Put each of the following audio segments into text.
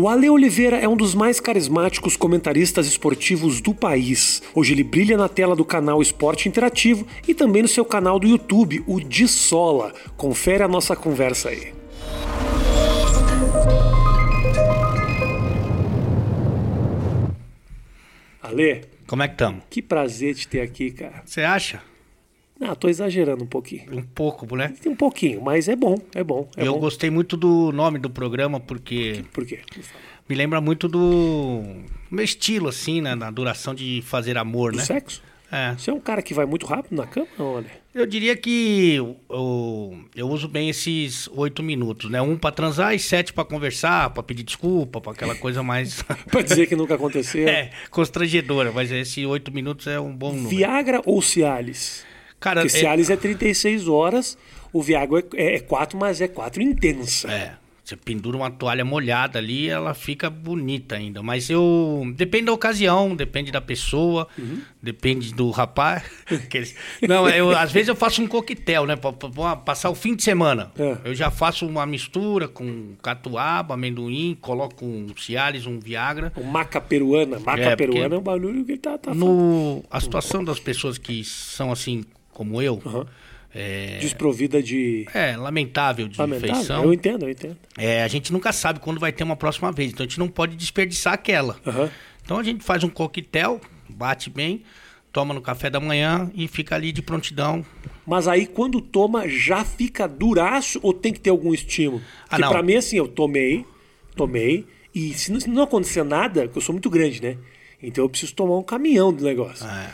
O Ale Oliveira é um dos mais carismáticos comentaristas esportivos do país. Hoje ele brilha na tela do canal Esporte Interativo e também no seu canal do YouTube, o De Sola. Confere a nossa conversa aí. Ale, Como é que estamos? que prazer te ter aqui, cara. Você acha? Não, tô exagerando um pouquinho. Um pouco, né? Um pouquinho, mas é bom, é bom. É eu bom. gostei muito do nome do programa porque Por quê? Me fala. me lembra muito do meu estilo, assim, né? Na duração de fazer amor, Do né? sexo? É. Você é um cara que vai muito rápido na cama, não, Ale? Eu diria que eu, eu, eu uso bem esses oito minutos, né? Um pra transar e sete pra conversar, pra pedir desculpa, pra aquela coisa mais. Pra dizer que nunca aconteceu. é, constrangedora, mas esse oito minutos é um bom número. Viagra ou Cialis? Cara, Porque é- Cialis é 36 horas, o Viagra é, é 4, mas é 4 intensa. É, você pendura uma toalha molhada ali, ela fica bonita ainda. Mas eu. Depende da ocasião, depende da pessoa, Uhum. depende do rapaz. Não, eu, às vezes eu faço um coquetel, né? Pra, pra- passar o fim de semana. É. Eu já faço uma mistura com catuaba, amendoim, coloco um Cialis, um Viagra. O maca peruana. Maca É, peruana é um barulho que tá, tá No, a situação das pessoas que são assim como eu, Aham. é, desprovida de. é lamentável de Lamentável. feição. Eu entendo, eu entendo. É, a gente nunca sabe quando vai ter uma próxima vez, então a gente não pode desperdiçar aquela. Aham. Então a gente faz um coquetel, bate bem, toma no café da manhã e fica ali de prontidão. Mas aí quando toma, já fica duraço ou tem que ter algum estímulo? Ah, Porque não. pra mim, assim, eu tomei, tomei, e se não, se não acontecer nada, porque eu sou muito grande, né? Então eu preciso tomar um caminhão do negócio. É.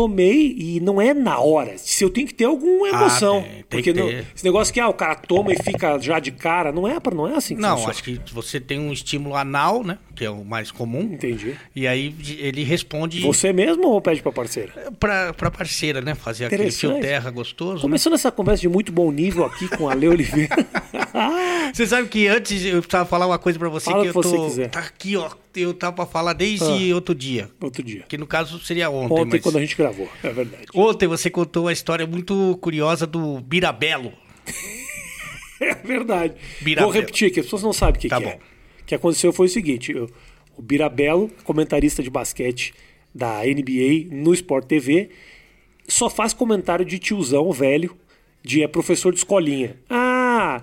tomei e não é na hora. Se eu tenho que ter alguma emoção. Ah, tem, tem porque não- esse negócio que ah, o cara toma e fica já de cara, não é não é assim que Não, funciona. acho que você tem um estímulo anal, né? Que é o mais comum. Entendi. E aí ele responde Você mesmo ou pede pra parceira? pra, pra parceira, né? Fazer aquele fio terra gostoso. né? Começando essa conversa de muito bom nível aqui com a Le Oliveira. Você sabe que antes eu precisava falar uma coisa pra você Fala que eu tô. você quiser. Tá aqui, ó. Eu tava pra falar desde outro dia. Outro dia. Que no caso seria ontem. Ontem, mas... quando a gente gravou. É verdade. Ontem você contou uma história muito curiosa do Birabelo. É verdade. Birabelo. Vou repetir, que as pessoas não sabem o que, Tá que é. bom. O que aconteceu foi o seguinte: eu- o Birabelo, comentarista de basquete da NBA no Sport TV, só faz comentário de tiozão velho, de é professor de escolinha. Ah,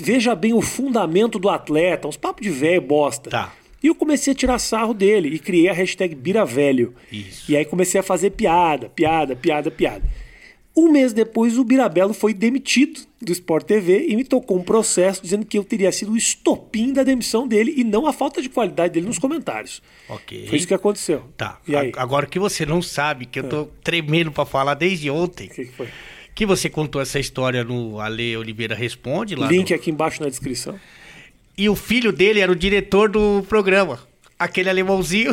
veja bem o fundamento do atleta, uns papos de velho bosta. Tá. E eu comecei a tirar sarro dele e criei a hashtag Biravelho. Isso. E aí comecei a fazer piada, piada, piada, piada. Um mês depois, o Birabelo foi demitido do Sport TV e me tocou um processo dizendo que eu teria sido o estopim da demissão dele e não a falta de qualidade dele nos comentários. Ok. Foi isso que aconteceu. Tá. E aí? Agora que você não sabe, que eu tô tremendo pra falar desde ontem, O que, que foi? que você contou essa história no Ale Oliveira Responde lá. Link no- aqui embaixo na descrição. E o filho dele era o diretor do programa. Aquele alemãozinho.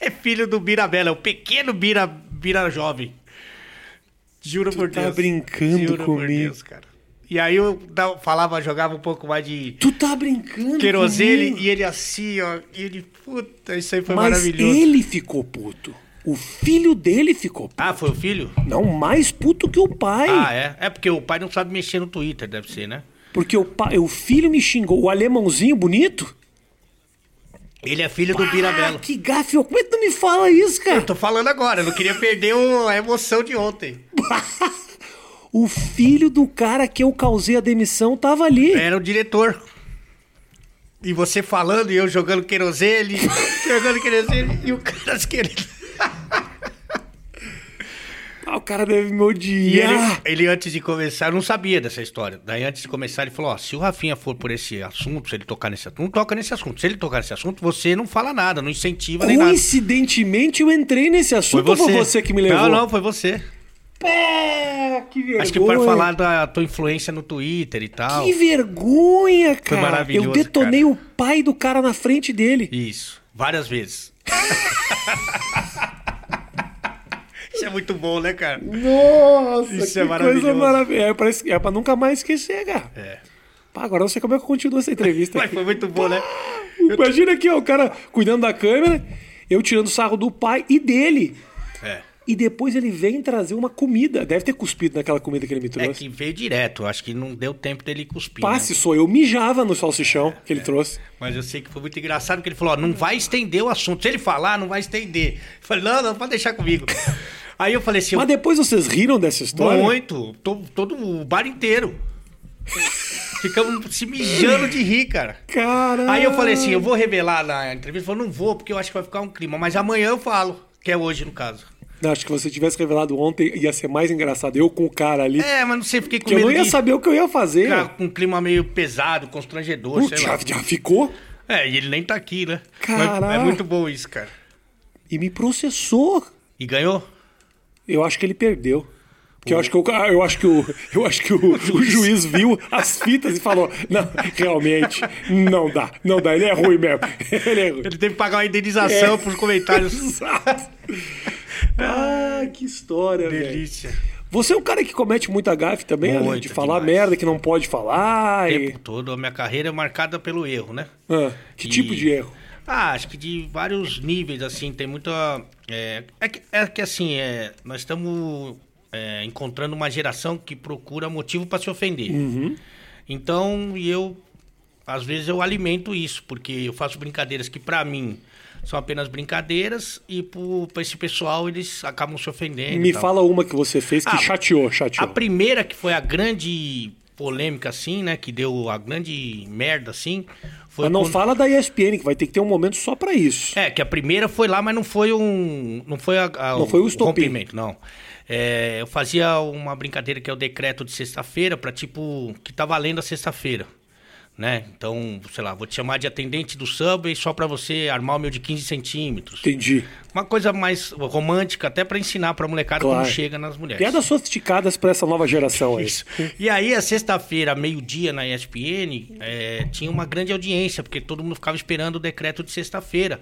é filho do Birabela, é o pequeno Bira, Bira jovem. Juro por tá Deus. brincando Juro por comigo. Deus, cara. E aí eu falava, jogava um pouco mais de Tu tá brincando querosene comigo? e ele assim, ó. E ele, puta, isso aí foi Mas maravilhoso. ele ficou puto. O filho dele ficou puto. Ah, foi o filho? Não, mais puto que o pai. Ah, é? É porque o pai não sabe mexer no Twitter, deve ser, né? Porque o, pai, o filho me xingou. O alemãozinho bonito. Ele é filho do Ah, Birabelo. que gafe. Como é que tu me fala isso, cara? Eu tô falando agora, eu não queria perder o- a emoção de ontem. O filho do cara que eu causei a demissão tava ali. Era o diretor. E você falando e eu jogando querosene, jogando querosene e o cara querendo. Ah, o cara deve me E ele, odiar. ele, antes de começar, eu não sabia dessa história. Daí, antes de começar, ele falou: Ó, se o Rafinha for por esse assunto, se ele tocar nesse assunto, não toca nesse assunto. Se ele tocar nesse assunto, você não fala nada, não incentiva nem nada. Coincidentemente, eu entrei nesse Foi assunto você. ou foi você que me levou? Não, não, foi você. Pé, que vergonha. Acho que para falar da tua influência no Twitter e tal. Que vergonha, cara. maravilhoso, Eu detonei o pai do cara na frente dele. Isso, várias vezes. Isso é muito bom, né, cara? Nossa, Isso que é maravilhoso. coisa maravilhosa. É, parece- é pra nunca mais esquecer, cara. É. Pá, agora não sei como é que continua essa entrevista. Mas foi muito bom, né? Imagina aqui, ó, o cara cuidando da câmera, eu tirando sarro do pai e dele. É. E depois ele vem trazer uma comida. Deve ter cuspido naquela comida que ele me É trouxe. que veio direto, acho que não deu tempo dele cuspir. Passe né? sou eu mijava no salsichão que ele trouxe. Mas eu sei que foi muito engraçado, porque ele falou, ó, não vai estender o assunto. Se ele falar, não vai estender. Eu falei, não, não, pode deixar comigo. Aí eu falei assim, Mas depois vocês riram dessa história? muito, to- todo o bar inteiro. Ficamos se mijando de rir, cara. Cara. Aí eu falei assim, eu vou revelar na entrevista. Ele falou, não vou, porque eu acho que vai ficar um clima. Mas amanhã eu falo, que é hoje, no caso. Acho que se você tivesse revelado ontem, ia ser mais engraçado. Eu com o cara ali. É, mas não sei, fiquei com que eu medo não ia de saber o que eu ia fazer. ficar com um clima meio pesado, constrangedor, Putz, sei lá. já, já ficou É, e ele nem tá aqui, né? Mas é muito bom isso, cara. e me processou. E ganhou? Eu acho que ele perdeu. Que eu acho que, o, eu acho que, o, eu acho que o, o juiz viu as fitas e falou: Não, realmente, não dá, não dá, ele é ruim mesmo. Ele é ruim. Ele teve que pagar uma indenização É. pros comentários. Exato. Ah, que história, velho. Delícia. Você é um cara que comete muita gafe também, né? Muito, De falar demais. merda que não pode falar. O E... tempo todo, a minha carreira é marcada pelo erro, né? Ah, que E- tipo de erro? Ah, acho que de vários níveis, assim, tem muita. É, é, que, é que, assim, é, nós estamos é, encontrando uma geração que procura motivo para se ofender. Uhum. Então, eu, às vezes, eu alimento isso, porque eu faço brincadeiras que, para mim, são apenas brincadeiras e para esse pessoal eles acabam se ofendendo. Me fala uma que você fez que Ah, chateou, A chateou. primeira que foi a grande polêmica, assim, né? Que deu a grande merda, assim. Foi Mas não quando- fala da ESPN, que vai ter que ter um momento só pra isso. É, que a primeira foi lá, mas não foi um. Não foi, a, a- Não foi o rompimento, não. É, eu fazia uma brincadeira que é o decreto de sexta-feira, pra tipo. que tá valendo a sexta-feira. Né? Então, sei lá, vou te chamar de atendente do Subway só pra você armar o meu de 15 centímetros. Entendi. Uma coisa mais romântica, até pra ensinar pra molecada Claro. como chega nas mulheres. Piadas sofisticadas pra essa nova geração aí. Isso. E aí, a sexta-feira, meio-dia, na ESPN, é, tinha uma grande audiência, porque todo mundo ficava esperando o decreto de sexta-feira.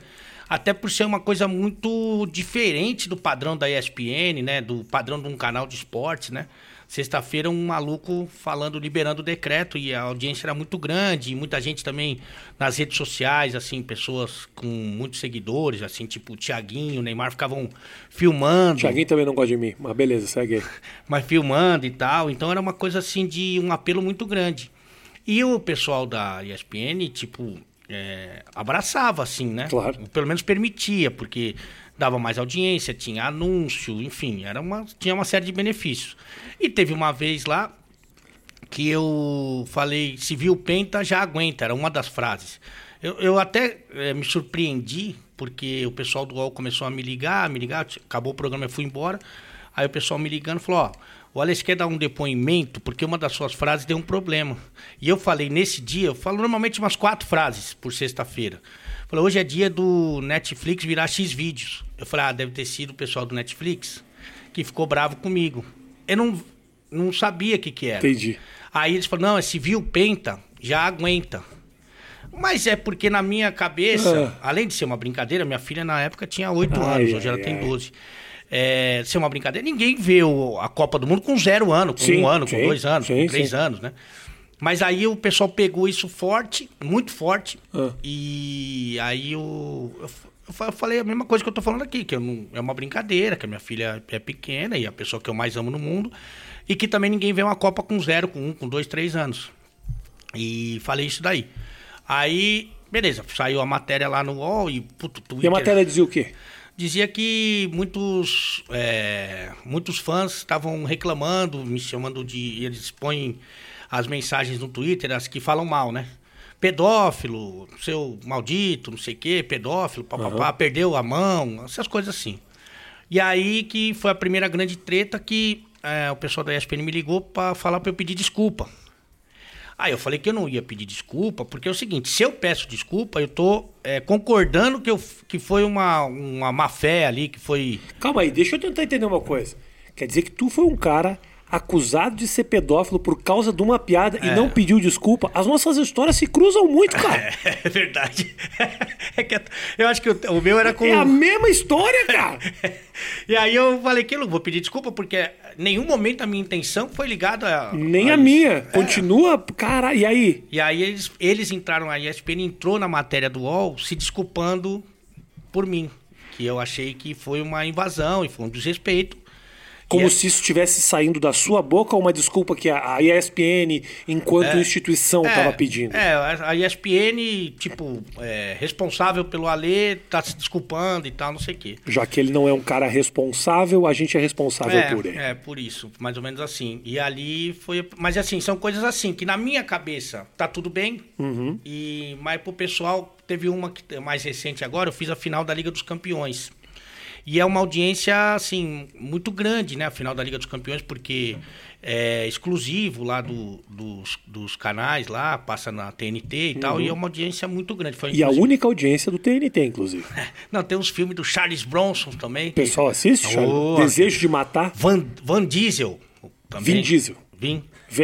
Até por ser uma coisa muito diferente do padrão da ESPN, né? Do padrão de um canal de esportes, né? Sexta-feira, um maluco falando, liberando o decreto, e a audiência era muito grande, e muita gente também nas redes sociais, assim, pessoas com muitos seguidores, assim, tipo o Tiaguinho, o Neymar, ficavam filmando Tiaguinho também não gosta de mim, mas beleza, segue aí. mas filmando e tal. Então era uma coisa assim de um apelo muito grande. E o pessoal da ESPN, tipo, é, abraçava, assim, né? Claro. Pelo menos permitia, porque dava mais audiência, tinha anúncio, enfim, era uma, tinha uma série de benefícios. E teve uma vez lá que eu falei, se viu penta, já aguenta, era uma das frases. Eu, eu até eh, me surpreendi, porque o pessoal do UOL começou a me ligar, me ligar, acabou o programa, eu fui embora. Aí o pessoal me ligando falou, ó, o Alex quer dar um depoimento, porque uma das suas frases deu um problema. E eu falei, nesse dia, eu falo normalmente umas quatro frases por sexta-feira. Falei, hoje é dia do Netflix virar X vídeos. Eu falei, ah, deve ter sido o pessoal do Netflix que ficou bravo comigo. Eu não, não sabia o que que era. Entendi. Aí eles falaram, não, é civil penta, já aguenta. Mas é porque na minha cabeça, além de ser uma brincadeira, minha filha na época tinha 8 Ai, anos, hoje ai, ela tem ai. 12. É, ser uma brincadeira, ninguém vê o- a Copa do Mundo com zero ano, com Sim, um ano, com sim, dois anos, sim, com três anos, né? Mas aí o pessoal pegou isso forte, muito forte, Ah. e aí eu, eu falei a mesma coisa que eu tô falando aqui, que não, é uma brincadeira, que a minha filha é pequena e a pessoa que eu mais amo no mundo, e que também ninguém vê uma Copa com zero, com um, com dois, três anos. E falei isso daí. Aí, beleza, saiu a matéria lá no UOL e puto, Twitter. E a matéria dizia o quê? Dizia que muitos, é, muitos fãs estavam reclamando, me chamando de. Eles põem as mensagens no Twitter, as que falam mal, né? Pedófilo, seu maldito, não sei o quê, pedófilo, papapá, perdeu a mão, essas coisas assim. E aí que foi a primeira grande treta que é, o pessoal da ESPN me ligou para falar para eu pedir desculpa. Aí eu falei que eu não ia pedir desculpa, porque é o seguinte, se eu peço desculpa, eu tô é, concordando que, eu, que foi uma, uma má fé ali, que foi. Calma aí, deixa eu tentar entender uma coisa. Quer dizer que tu foi um cara acusado de ser pedófilo por causa de uma piada e não pediu desculpa? As nossas histórias se cruzam muito, cara. É verdade. É que eu acho que o, meu era com. É a mesma história, cara. E aí eu falei que eu não vou pedir desculpa, porque em nenhum momento a minha intenção foi ligada a. Nem a isso. minha. Continua, cara. E aí? E aí eles, eles entraram, a ESPN entrou na matéria do UOL se desculpando por mim. Que eu achei que foi uma invasão e foi um desrespeito. Como é- se isso estivesse saindo da sua boca ou uma desculpa que a a ESPN, enquanto instituição, estava pedindo? É, a ESPN, tipo, é, responsável pelo Alê, tá se desculpando e tal, não sei o quê. Já que ele não é um cara responsável, a gente é responsável é, por ele. É, por isso, mais ou menos assim. E ali foi. Mas assim, são coisas assim, que na minha cabeça tá tudo bem. Uhum. E, mas pro pessoal, teve uma que é mais recente agora, eu fiz a final da Liga dos Campeões. E é uma audiência, assim, muito grande, né? A final da Liga dos Campeões, porque é exclusivo lá do- dos, dos canais lá, passa na TNT e tal, e é uma audiência muito grande. Foi, Uhum. E a única audiência do TNT, inclusive. Não, tem uns filmes do Charles Bronson também. O pessoal assiste? Charlie? Desejo de matar? Van, Van Diesel. Também. Vin Diesel. Vin.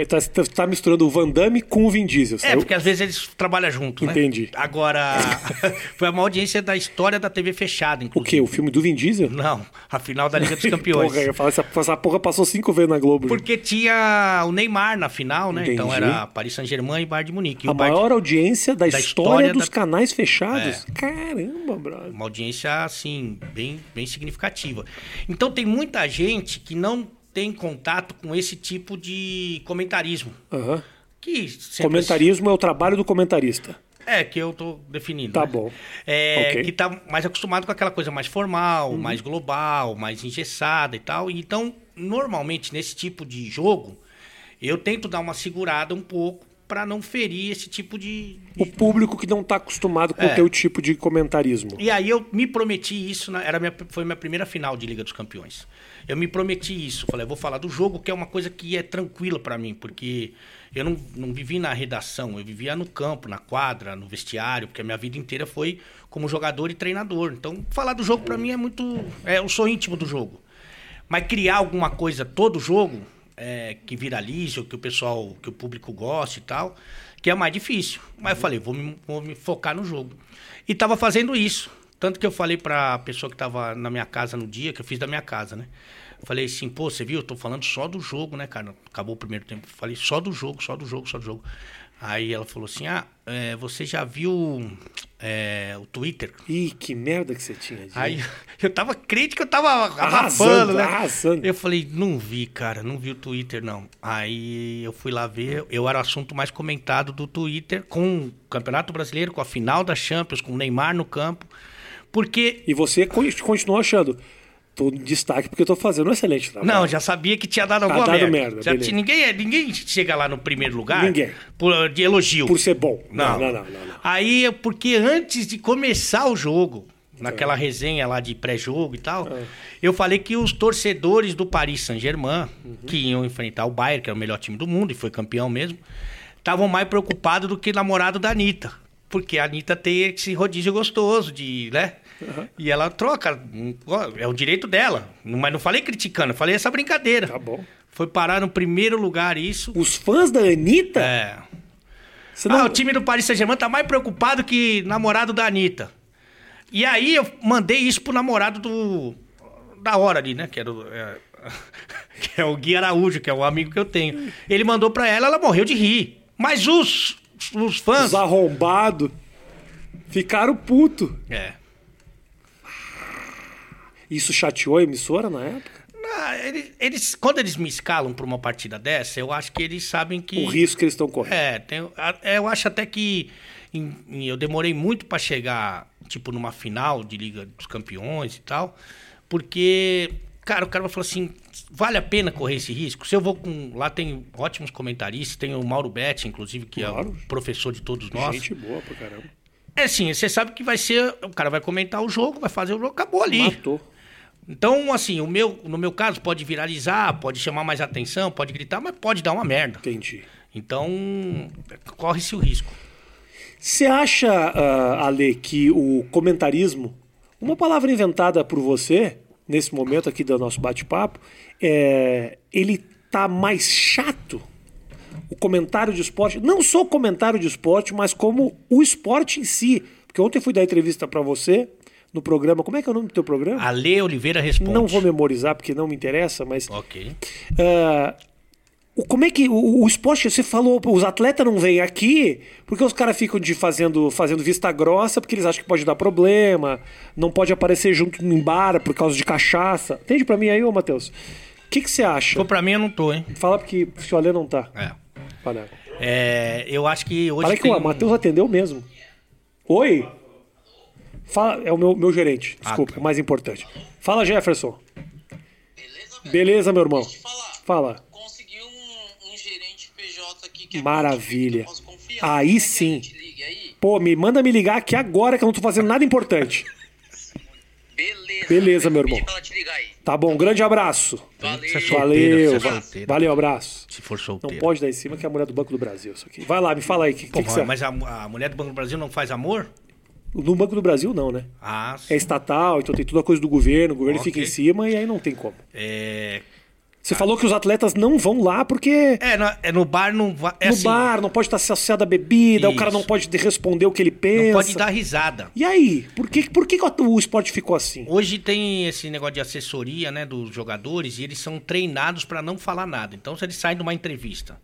Tá, tá- tá misturando o Van Damme com o Vin Diesel. É, saiu? porque às vezes eles trabalham junto, né? Entendi. Agora, foi uma audiência da história da TV fechada, O inclusive. quê? O filme do Vin Diesel? Não, a final da Liga dos Campeões. Porra, eu falar, essa, essa porra passou cinco vezes na Globo. Porque tinha o Neymar na final, né? Então Entendi. era Paris Saint-Germain e Bayern de Munique. E a o maior audiência da, da história, história dos da- canais fechados. Caramba, brother. Uma audiência, assim, bem, bem significativa. Então tem muita gente que não tem contato com esse tipo de comentarismo. Aham. Que Comentarismo é o trabalho do comentarista. É, que eu tô definindo. Tá né? bom. É, Ok. Que tá mais acostumado com aquela coisa mais formal, mais global, mais engessada e tal. Então, normalmente, nesse tipo de jogo, eu tento dar uma segurada um pouco para não ferir esse tipo de. O público que não tá acostumado com o É. teu tipo de comentarismo. E aí eu me prometi isso, na- era minha, foi minha primeira final de Liga dos Campeões. Eu me prometi isso, falei, vou falar do jogo, que é uma coisa que é tranquila para mim, porque eu não, não vivi na redação, eu vivia no campo, na quadra, no vestiário, porque a minha vida inteira foi como jogador e treinador. Então, falar do jogo para mim é muito, é, eu sou íntimo do jogo. Mas criar alguma coisa todo jogo é, que viralize, ou que o pessoal, que o público goste e tal, que é mais difícil. Mas eu falei, vou me, vou me focar no jogo. E tava fazendo isso. Tanto que eu falei pra pessoa que tava na minha casa no dia, que eu fiz da minha casa, né? Falei assim, pô, você viu? Eu tô falando só do jogo, né, cara? Acabou o primeiro tempo. Falei só do jogo, só do jogo, só do jogo. Aí ela falou assim: Ah, é, você já viu é, o Twitter? Ih, que merda que você tinha. Aí eu tava crente que eu tava Arrasando, né? arrasando. Eu falei, não vi, cara, não vi o Twitter, não. Aí eu fui lá ver, eu era o assunto mais comentado do Twitter, com o Campeonato Brasileiro, com a final da Champions, com o Neymar no campo. Porque. E você con- continuou achando. Tô em destaque porque eu tô fazendo um excelente trabalho. Não, já sabia que tinha dado Tá alguma dado merda. merda, tinha- ninguém, ninguém chega lá no primeiro lugar Ninguém. por- de elogio. Por ser bom. Não. Não, não, não. não. Aí, porque antes de começar o jogo, naquela resenha lá de pré-jogo e tal, eu falei que os torcedores do Paris Saint-Germain, que iam enfrentar o Bayern, que era o melhor time do mundo e foi campeão mesmo, estavam mais preocupados do que namorado da Anitta. Porque a Anitta tem esse rodízio gostoso de, né? E ela troca, é o direito dela. Mas não falei criticando, falei essa brincadeira. Tá bom. Foi parar no primeiro lugar isso. Os fãs da Anitta? É, Você ah, não... o time do Paris Saint-Germain tá mais preocupado que namorado da Anitta. E aí eu mandei isso pro namorado do. Da hora ali, né? Que, era o, é, que é o Gui Araújo, que é o amigo que eu tenho. Ele mandou pra ela, ela morreu de rir. Mas os, os fãs. Os arrombados ficaram puto. É. Isso chateou a emissora na época? Ah, eles, eles- quando eles me escalam pra uma partida dessa, eu acho que eles sabem que. O risco que eles estão correndo. É, tem- é, eu acho até que em- em- eu demorei muito para chegar, tipo, numa final de Liga dos Campeões e tal, porque, cara, o cara vai falar assim, vale a pena correr esse risco? Se eu vou com... Lá tem ótimos comentaristas, tem o Mauro Betti, inclusive, que é Claro. o professor de todos nós. Gente boa pra caramba. É assim, você sabe que vai ser... O cara vai comentar o jogo, vai fazer o jogo, acabou ali. Matou. Então, assim, o meu, no meu caso, pode viralizar, pode chamar mais atenção, pode gritar, mas pode dar uma merda. Entendi. Então, corre-se o risco. Você acha, uh, Ale, que o comentarismo, uma palavra inventada por você, nesse momento aqui do nosso bate-papo, é, ele tá mais chato? O comentário de esporte, não só o comentário de esporte, mas como o esporte em si. Porque ontem eu fui dar entrevista para você no programa. Como é que é o nome do teu programa? Ale Oliveira responde. Não vou memorizar porque não me interessa, mas Ok. o- como é que o, o esporte, você falou, os atletas não vêm aqui porque os caras ficam de fazendo, fazendo vista grossa porque eles acham que pode dar problema, não pode aparecer junto em bar por causa de cachaça. Entende pra mim aí, ô Matheus? O que, que você acha? Pô, pra mim eu não tô, hein? Fala porque o senhor Alê não tá. É. Fala. É, eu acho que hoje Fala que o Matheus atendeu mesmo. Oi? Fala, é o meu, meu gerente, Ah, desculpa, tá. o mais importante. Fala, Jefferson. Beleza, velho? Beleza, meu irmão. Fala. Consegui um, um gerente PJ aqui que é Maravilha. que eu posso confiar. Aí sim. aí? Pô, me manda me ligar aqui agora que eu não tô fazendo nada importante. Beleza. Beleza, meu irmão. Tá bom, grande abraço. Valeu. É Valeu, você é valeu, abraço. Se for Não solteiro. pode dar em cima que é a mulher do Banco do Brasil. Isso aqui. Vai lá, me fala aí. Que, Pô, que, que você mas a, a mulher do Banco do Brasil não faz amor? No Banco do Brasil, não, né? Ah, É estatal, então tem toda a coisa do governo, o governo Ok. fica em cima e aí não tem como. é... Você falou que os atletas não vão lá porque É, no, é no bar não vai. É no assim, bar não pode estar associado à bebida, o cara Isso. não pode de- responder o que ele pensa. não pode dar risada. E aí? Por que, por que que o esporte ficou assim? Hoje tem esse negócio de assessoria, né, dos jogadores e eles são treinados para não falar nada. Então, se eles saem de uma entrevista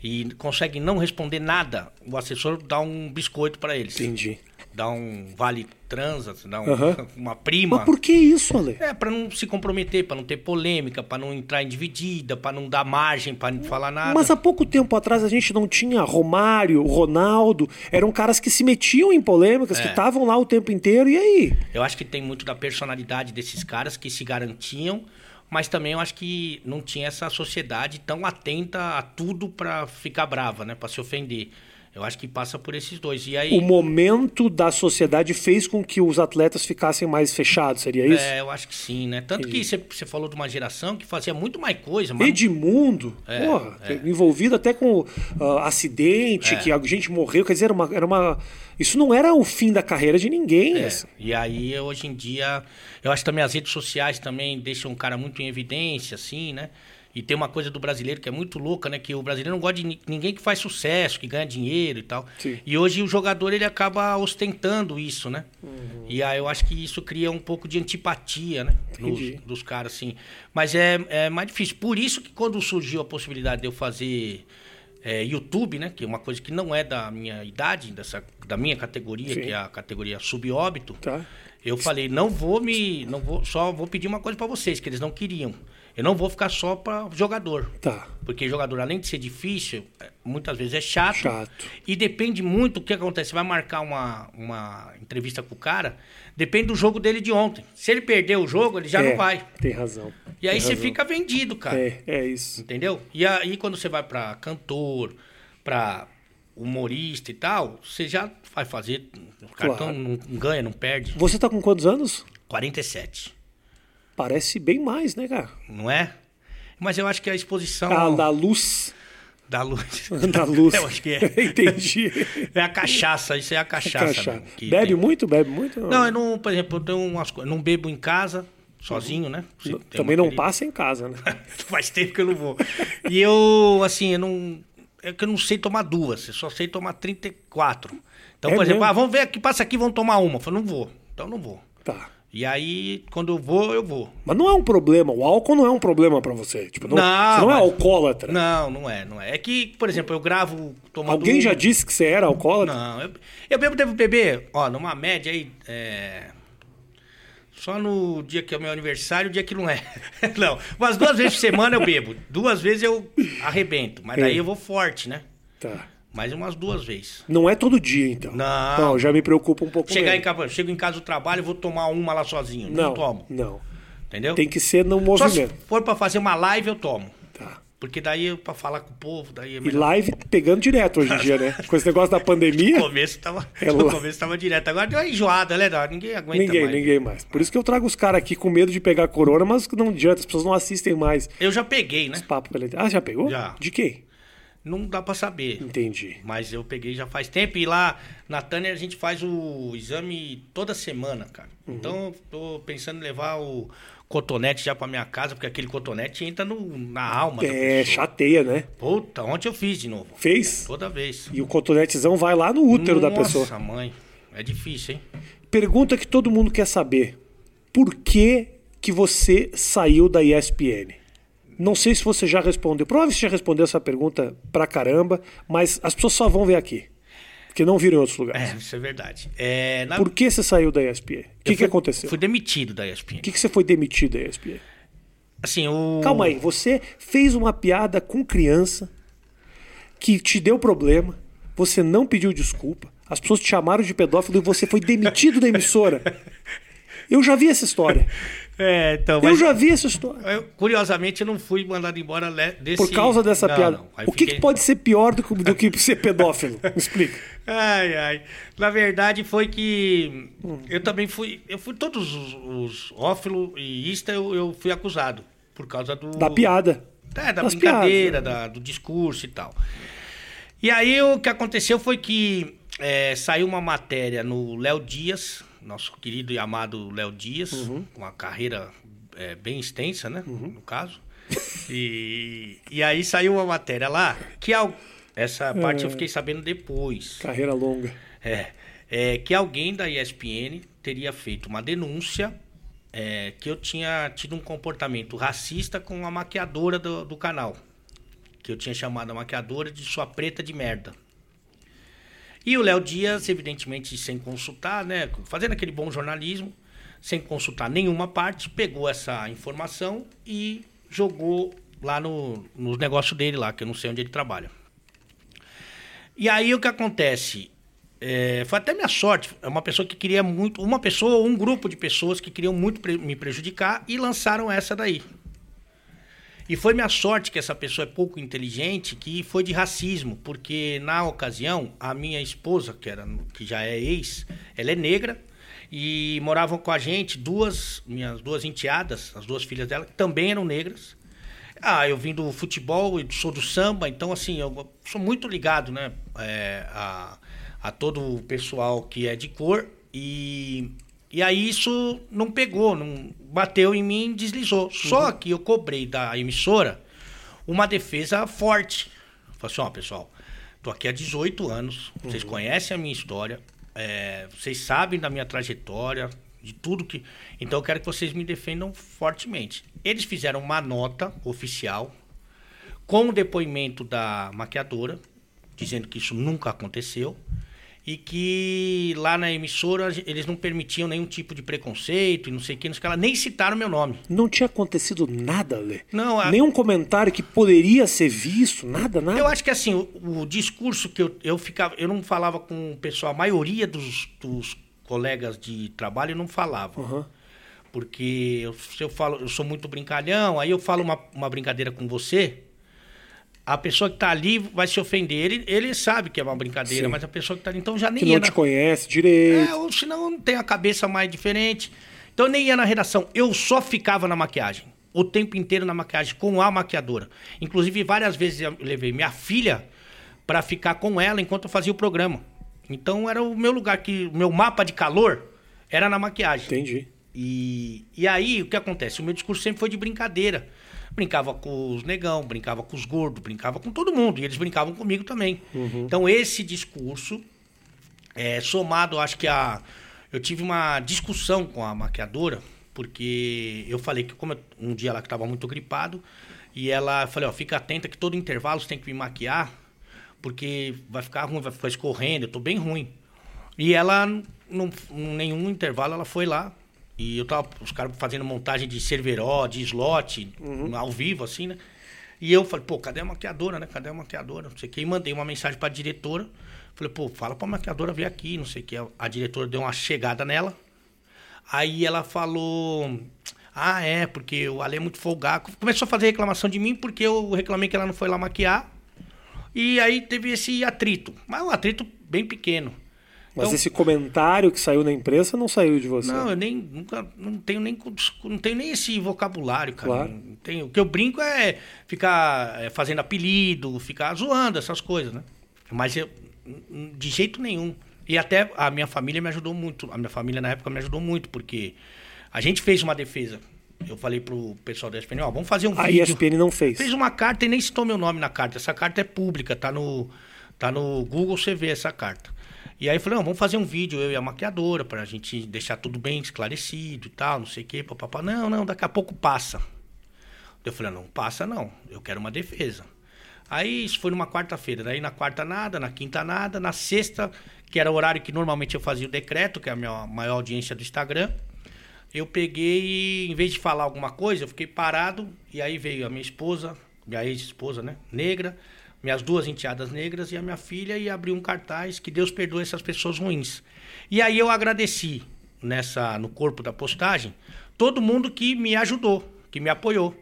e conseguem não responder nada, o assessor dá um biscoito para eles. Entendi. Dá um vale transa, dá um- Aham. uma prima. Mas por que isso, Ale? É, para não se comprometer, para não ter polêmica, para não entrar em dividida, para não dar margem, para não falar nada. Mas há pouco tempo atrás a gente não tinha Romário, Ronaldo, eram caras que se metiam em polêmicas, É. que estavam lá o tempo inteiro, e aí? Eu acho que tem muito da personalidade desses caras que se garantiam, mas também eu acho que não tinha essa sociedade tão atenta a tudo pra ficar brava, né, Pra se ofender. Eu acho que passa por esses dois. E aí O momento da sociedade fez com que os atletas ficassem mais fechados, seria isso? é, eu acho que sim, né? Tanto que você falou de uma geração que fazia muito mais coisa, mas Edmundo, É, porra, envolvido até com ah, acidente, É. que a gente morreu, quer dizer, era uma, era uma. Isso não era o fim da carreira de ninguém. É, assim. E aí, hoje em dia, eu acho que também as redes sociais também deixam um cara muito em evidência, assim, né? E tem uma coisa do brasileiro que é muito louca, né? Que o brasileiro não gosta de ni- ninguém que faz sucesso, que ganha dinheiro e tal. Sim. E hoje o jogador, ele acaba ostentando isso, né? Uhum. E aí eu acho que isso cria um pouco de antipatia, né? Nos- dos caras, assim. Mas é, é mais difícil. Por isso que quando surgiu a possibilidade de eu fazer é, YouTube, né? Que é uma coisa que não é da minha idade, dessa, da minha categoria, Sim. que é a categoria subóbito. Tá. Eu falei, não vou me. Não vou, só vou pedir uma coisa pra vocês, que eles não queriam. Eu não vou ficar só pra jogador. Tá. Porque jogador, além de ser difícil, é, muitas vezes é chato. Chato. E depende muito do que acontece. Você vai marcar uma, uma entrevista com o cara, depende do jogo dele de ontem. Se ele perder o jogo, ele já É, não vai. Tem razão. E aí você razão. fica vendido, cara. É, é isso. Entendeu? E aí quando você vai pra cantor, pra humorista e tal, você já vai fazer. O cartão Claro. não ganha, não perde. Você tá com quantos anos? 47. Parece bem mais, né, cara? não é? Mas eu acho que a exposição Ah, da luz. da luz. Da luz. eu acho que é. Entendi. É a cachaça, isso é a cachaça. Cachaça. né, que Bebe tem. muito? Bebe muito? Não, eu não, por exemplo, eu tenho umas coisas. Não bebo em casa, sozinho, né? Também não passa em casa, né? Faz tempo que eu não vou. E eu, assim, eu não. É que eu não sei tomar duas, eu só sei tomar 34. Então, É por exemplo, ah, vamos ver aqui, passa aqui, vamos tomar uma. Eu falo, não vou. Então não vou. Tá. E aí, quando eu vou, eu vou. Mas não é um problema. O álcool não é um problema pra você. Tipo, não, Não, você não é mas- alcoólatra. Não, não é, não é. É que, por exemplo, eu gravo tomando. Alguém já disse que você era alcoólatra? Não, eu, eu bebo, devo beber, ó, numa média aí, é, só no dia que é o meu aniversário, o dia que não é. não, umas duas vezes por semana eu bebo. Duas vezes eu arrebento, mas daí É. eu vou forte, né? Tá. Mais umas duas vezes. Não é todo dia, então. Não. já me preocupa um pouco Chegar em menos. casa, chego em casa do trabalho, vou tomar uma lá sozinho. Não, Não, tomo, não. entendeu? Tem que ser no Só se movimento. for pra fazer uma live, eu tomo. Tá. Porque daí, eu- pra falar com o povo, daí é E melhor. live pegando direto hoje em dia, né? Com esse negócio da pandemia, No começo tava, É no começo tava direto. Agora deu uma enjoada, né? Ninguém aguenta ninguém, mais. ninguém mais. Por isso que eu trago os caras aqui com medo de pegar corona, mas não adianta, as pessoas não assistem mais. Eu já peguei, né? Esse papo pela internet. Ah, já pegou? Já. De quem? Não dá pra saber. Entendi. Mas eu peguei já faz tempo e lá na Tânia a gente faz o exame toda semana, cara. Uhum. Então eu tô pensando em levar o cotonete já pra minha casa, porque aquele cotonete entra no, na alma É, chateia, né? Puta, ontem eu fiz de novo. Fez? Toda vez. E o cotonetezão vai lá no útero da pessoa. Nossa, mãe. É difícil, hein? Pergunta que todo mundo quer saber. Por que que você saiu da ESPN? Não sei se você já respondeu. Provavelmente você já respondeu essa pergunta pra caramba, mas as pessoas só vão ver aqui. Porque não viram em outros lugares. É, isso é verdade. É, na- Por que você saiu da ESPN? O que, que aconteceu? Fui demitido da ESPN. Por que, que você foi demitido da ESPN? Assim, o... Calma aí, você fez uma piada com criança que te deu problema, você não pediu desculpa, as pessoas te chamaram de pedófilo e você foi demitido da emissora. Eu já vi essa história. É, então, Eu já vi essa história. eu, curiosamente, eu não fui mandado embora desse... Por causa dessa Não, piada. não. O que, fiquei- que pode ser pior do que, do que ser pedófilo? Me explica. Ai, ai. Na verdade, foi que Hum. eu também fui... Eu fui todos os, os ófilo e ista, eu, eu fui acusado. Por causa do... Da piada. É, da Das brincadeira, piadas, da- do discurso e tal. E aí o que aconteceu foi que é, saiu uma matéria no Léo Dias, nosso querido e amado Léo Dias, Uhum. com uma carreira é, bem extensa, né? No caso. E, e aí saiu uma matéria lá, que al- essa parte É. eu fiquei sabendo depois. Carreira longa. É, é, que alguém da ESPN teria feito uma denúncia é, que eu tinha tido um comportamento racista com a maquiadora do, do canal. Que eu tinha chamado a maquiadora de sua preta de merda. E o Léo Dias, evidentemente, sem consultar, né? Fazendo aquele bom jornalismo, sem consultar nenhuma parte, pegou essa informação e jogou lá no, no negócio dele lá, que eu não sei onde ele trabalha. E aí o que acontece? É, foi até minha sorte. É uma pessoa que queria muito. Uma pessoa ou um grupo de pessoas que queriam muito pre- me prejudicar e lançaram essa daí. E foi minha sorte que essa pessoa é pouco inteligente, que foi de racismo, porque na ocasião a minha esposa, que, era, que já é ex, ela é negra e moravam com a gente duas minhas duas enteadas, as duas filhas dela, que também eram negras. Ah, eu vim do futebol e sou do samba, então assim, eu sou muito ligado, né, é, a, a todo o pessoal que é de cor e, e aí isso não pegou, não bateu em mim, deslizou. Só que eu cobrei da emissora uma defesa forte. Falei assim, ó, pessoal, tô aqui há 18 anos, vocês conhecem a minha história, é, vocês sabem da minha trajetória, de tudo que. Então eu quero que vocês me defendam fortemente. Eles fizeram uma nota oficial com o depoimento da maquiadora, dizendo que isso nunca aconteceu e que lá na emissora eles não permitiam nenhum tipo de preconceito e não sei o que, não sei o que nem citaram meu nome. Não tinha acontecido nada, Lê. Não, a- Nenhum comentário que poderia ser visto, nada, nada. Eu acho que assim, o, o discurso que eu, eu ficava, eu não falava com o pessoal, a maioria dos, dos colegas de trabalho eu não falava. Aham. Porque eu, se eu falo, eu sou muito brincalhão, aí eu falo uma, uma brincadeira com você, a pessoa que tá ali vai se ofender. Ele, ele sabe que é uma brincadeira, Sim. mas a pessoa que tá ali, então já nem Que ia não na- te conhece direito. É, ou senão não tem a cabeça mais diferente. Então eu nem ia na redação, eu só ficava na maquiagem. O tempo inteiro na maquiagem, com a maquiadora. Inclusive, várias vezes eu levei minha filha para ficar com ela enquanto eu fazia o programa. Então era o meu lugar, que o meu mapa de calor era na maquiagem. Entendi. E, e aí, o que acontece? O meu discurso sempre foi de brincadeira. Brincava com os negão, brincava com os gordos, brincava com todo mundo. E eles brincavam comigo também. Então, esse discurso, é, somado, acho que a. Eu tive uma discussão com a maquiadora, porque eu falei que, como eu- um dia ela estava muito gripado, e ela falei, ó, fica atenta que todo intervalo você tem que me maquiar, porque vai ficar ruim, vai ficar escorrendo, eu tô bem ruim. E ela, não, em nenhum intervalo, ela foi lá. E eu tava, os caras fazendo montagem de serveró, de slot, ao vivo, assim, né? E eu falei, pô, cadê a maquiadora, né? Cadê a maquiadora? Não sei o que. E mandei uma mensagem pra diretora. Falei, pô, fala pra maquiadora vir aqui, não sei o que. A diretora deu uma chegada nela. Aí ela falou. Ah, é, porque o Ale é muito folgado. Começou a fazer reclamação de mim porque eu reclamei que ela não foi lá maquiar. E aí teve esse atrito. Mas um atrito bem pequeno. Mas Então- esse comentário que saiu na imprensa não saiu de você. Não, eu nem nunca não tenho nem não tenho nem esse vocabulário, cara. Claro. Não tenho, o que eu brinco é ficar é, fazendo apelido, ficar zoando essas coisas, né? Mas eu de jeito nenhum. E até a minha família me ajudou muito. A minha família na época me ajudou muito porque a gente fez uma defesa. Eu falei pro pessoal da ESPN, ó, vamos fazer um A vídeo. ESPN não fez. Fez uma carta e nem citou meu nome na carta. Essa carta é pública, tá no, tá no Google, você vê essa carta. E aí falei, vamos fazer um vídeo, eu e a maquiadora, pra gente deixar tudo bem esclarecido e tal, não sei o quê, papapá. Não, não, daqui a pouco passa. Eu falei, não passa não, eu quero uma defesa. Aí isso foi numa quarta-feira, daí na quarta nada, na quinta nada, na sexta, que era o horário que normalmente eu fazia o decreto, que é a minha maior audiência do Instagram, eu peguei e, em vez de falar alguma coisa, eu fiquei parado, e aí veio a minha esposa, minha ex-esposa, né, negra, minhas duas enteadas negras e a minha filha, e abriu um cartaz, que Deus perdoe essas pessoas ruins. E aí eu agradeci nessa no corpo da postagem todo mundo que me ajudou, que me apoiou.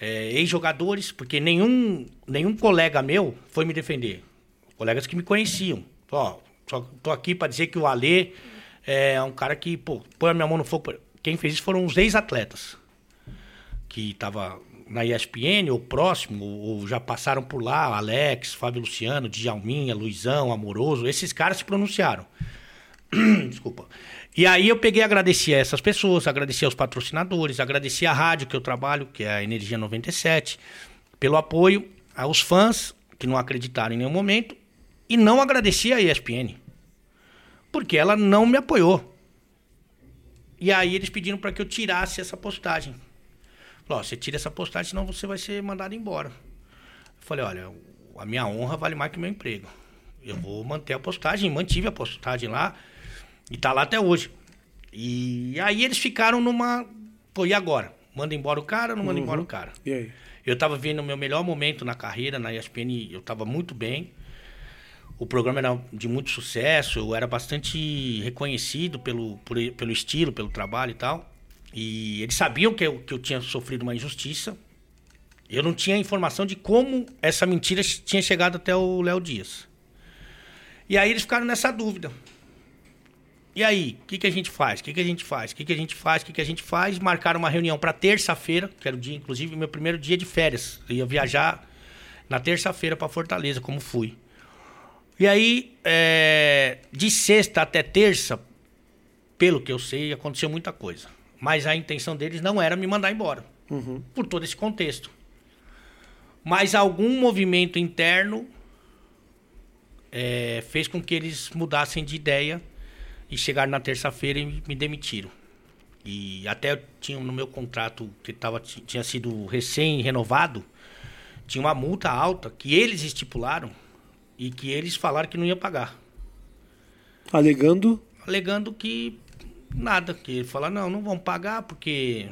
É, ex-jogadores, porque nenhum, nenhum colega meu foi me defender. Colegas que me conheciam. Ó, só tô aqui para dizer que o Alê é um cara que, pô, põe a minha mão no fogo. Quem fez isso foram os ex-atletas. Que tava na ESPN, ou próximo, ou já passaram por lá, Alex, Fábio Luciano, Djalminha, Luizão, Amoroso, esses caras se pronunciaram. Desculpa. E aí eu peguei e agradeci a essas pessoas, agradeci aos patrocinadores, agradeci a rádio que eu trabalho, que é a Energia 97, pelo apoio, aos fãs que não acreditaram em nenhum momento, e não agradeci a ESPN, porque ela não me apoiou. E aí eles pediram para que eu tirasse essa postagem. Falou, você tira essa postagem, senão você vai ser mandado embora. Eu falei, olha, a minha honra vale mais que o meu emprego. Eu vou manter a postagem, mantive a postagem lá, e tá lá até hoje. E aí eles ficaram numa. Pô, e agora? Manda embora o cara ou não manda Uhum. embora o cara? E aí? Eu tava vendo o meu melhor momento na carreira, na ESPN, eu tava muito bem. O programa era de muito sucesso, eu era bastante reconhecido pelo, por- pelo estilo, pelo trabalho e tal. E eles sabiam que eu, que eu tinha sofrido uma injustiça. Eu não tinha informação de como essa mentira tinha chegado até o Léo Dias. E aí eles ficaram nessa dúvida. E aí, o que, que a gente faz? O que, que a gente faz? O que, que a gente faz? O que, que a gente faz? Marcaram uma reunião para terça-feira, que era o dia, inclusive, meu primeiro dia de férias. Eu ia viajar na terça-feira para Fortaleza, como fui. E aí, é, de sexta até terça, pelo que eu sei, aconteceu muita coisa. Mas a intenção deles não era me mandar embora, por todo esse contexto. Mas algum movimento interno é, fez com que eles mudassem de ideia e chegaram na terça-feira e me demitiram. E até tinha no meu contrato que tava, tinha sido recém-renovado, tinha uma multa alta que eles estipularam e que eles falaram que não ia pagar. Alegando. Alegando que nada, que ele fala, não, não vamos pagar porque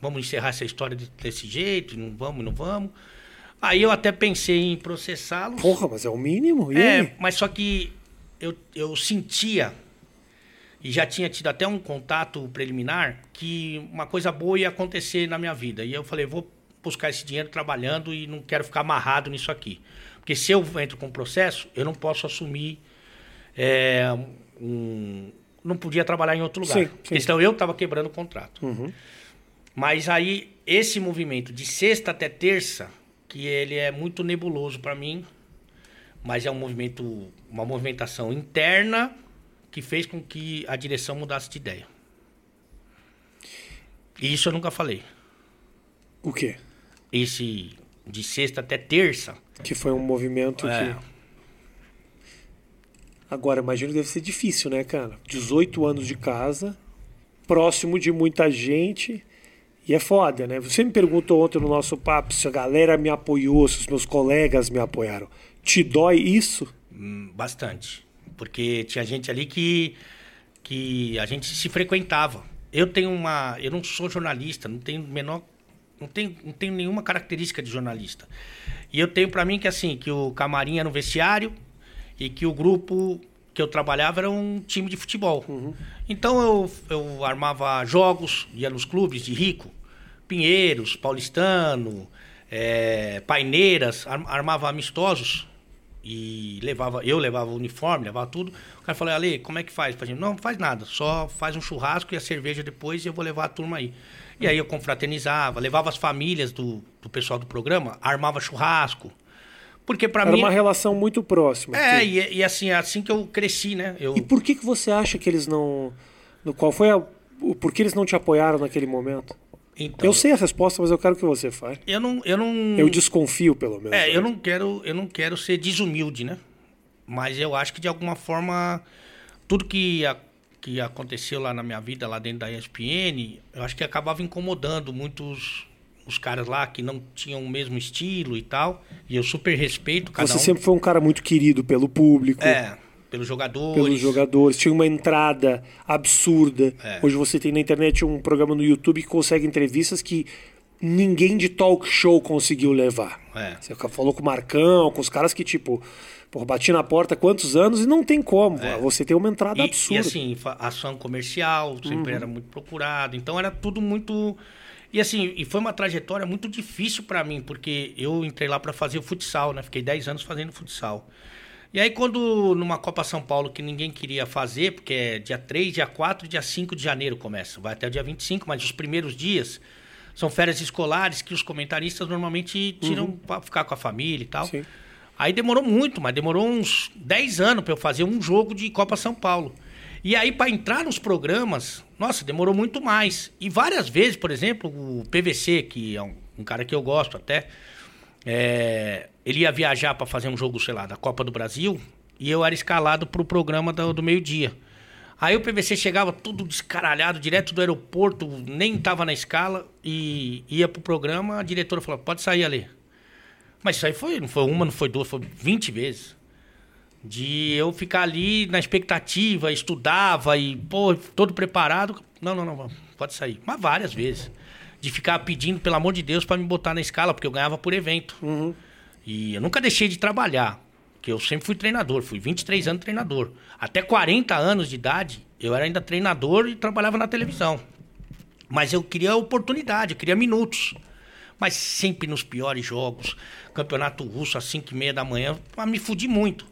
vamos encerrar essa história de- desse jeito, não vamos, não vamos. Aí eu até pensei em processá-los. Porra, mas é o mínimo. E É, mas só que eu, eu sentia, e já tinha tido até um contato preliminar, que uma coisa boa ia acontecer na minha vida. E eu falei, vou buscar esse dinheiro trabalhando e não quero ficar amarrado nisso aqui. Porque se eu entro com processo, eu não posso assumir. é, um- não podia trabalhar em outro lugar. Sim, Porque sim. senão eu estava quebrando o contrato. Uhum. Mas aí, esse movimento de sexta até terça, que ele é muito nebuloso para mim, mas é um movimento, uma movimentação interna que fez com que a direção mudasse de ideia. E isso eu nunca falei. O quê? Esse de sexta até terça. Que foi um movimento É, que. Agora, imagino que deve ser difícil, né, cara? 18 anos de casa, próximo de muita gente. E é foda, né? Você me perguntou ontem no nosso papo se a galera me apoiou, se os meus colegas me apoiaram. Te dói isso? hum, bastante. Porque tinha gente ali que, que a gente se frequentava. Eu tenho uma. Eu não sou jornalista, não tenho menor. Não tenho, não tenho nenhuma característica de jornalista. E eu tenho para mim que assim, que o camarim era um vestiário e que o grupo que eu trabalhava era um time de futebol. Então eu, eu armava jogos, ia nos clubes de rico, Pinheiros, Paulistano, eh, Paineiras, ar- armava amistosos e levava, eu levava o uniforme, levava tudo. O cara falou, Ale, como é que faz pra gente? Não faz nada, só faz um churrasco e a cerveja depois e eu vou levar a turma aí. E aí eu confraternizava, levava as famílias do, do pessoal do programa, armava churrasco. Porque pra Era mim. uma relação muito próxima. É, Tu- e, e assim, é assim que eu cresci, né? Eu, E por que, que você acha que eles não. no- Qual foi a. Por que eles não te apoiaram naquele momento? então, Eu sei a resposta, mas eu quero que você fale. eu não. Eu, não, Eu desconfio, pelo menos. é, eu não quero, eu não quero ser desumilde, né? Mas eu acho que de alguma forma tudo que, a- que aconteceu lá na minha vida, lá dentro da ESPN, eu acho que acabava incomodando muitos os caras lá que não tinham o mesmo estilo e tal. E eu super respeito cada Você um. sempre foi um cara muito querido pelo público. É, pelos jogadores. pelos jogadores. Tinha uma entrada absurda. É. Hoje você tem na internet um programa no YouTube que consegue entrevistas que ninguém de talk show conseguiu levar. É. Você falou com o Marcão, com os caras que, tipo, porra, bati na porta quantos anos e não tem como. Você tem uma entrada É. E, absurda. e assim, ação comercial sempre era muito procurado. Então era tudo muito. E assim, e foi uma trajetória muito difícil para mim, porque eu entrei lá para fazer o futsal, né? Fiquei 10 anos fazendo futsal. E aí, quando numa Copa São Paulo que ninguém queria fazer, porque é dia 3, dia 4 e dia 5 de janeiro começa, vai até o dia 25, mas os primeiros dias são férias escolares que os comentaristas normalmente tiram para ficar com a família e tal. Sim. Aí demorou muito, mas demorou uns 10 anos para eu fazer um jogo de Copa São Paulo. E aí, para entrar nos programas, nossa, demorou muito mais. E várias vezes, por exemplo, o PVC, que é um, um cara que eu gosto até, é, ele ia viajar para fazer um jogo, sei lá, da Copa do Brasil, e eu era escalado para o programa do, do meio-dia. Aí o PVC chegava tudo descaralhado, direto do aeroporto, nem tava na escala, e ia pro programa, a diretora falou, pode sair ali. Mas isso aí foi, não foi uma, não foi duas, foi 20 vezes. De eu ficar ali na expectativa, estudava e, pô, todo preparado. Não, não, não, pode sair. Mas várias vezes. De ficar pedindo, pelo amor de Deus, para me botar na escala, porque eu ganhava por evento. E eu nunca deixei de trabalhar, porque eu sempre fui treinador, fui 23 anos treinador. Até 40 anos de idade, eu era ainda treinador e trabalhava na televisão. Mas eu queria oportunidade, eu queria minutos. Mas sempre nos piores jogos, campeonato russo às 5 e meia da manhã, me fudi muito.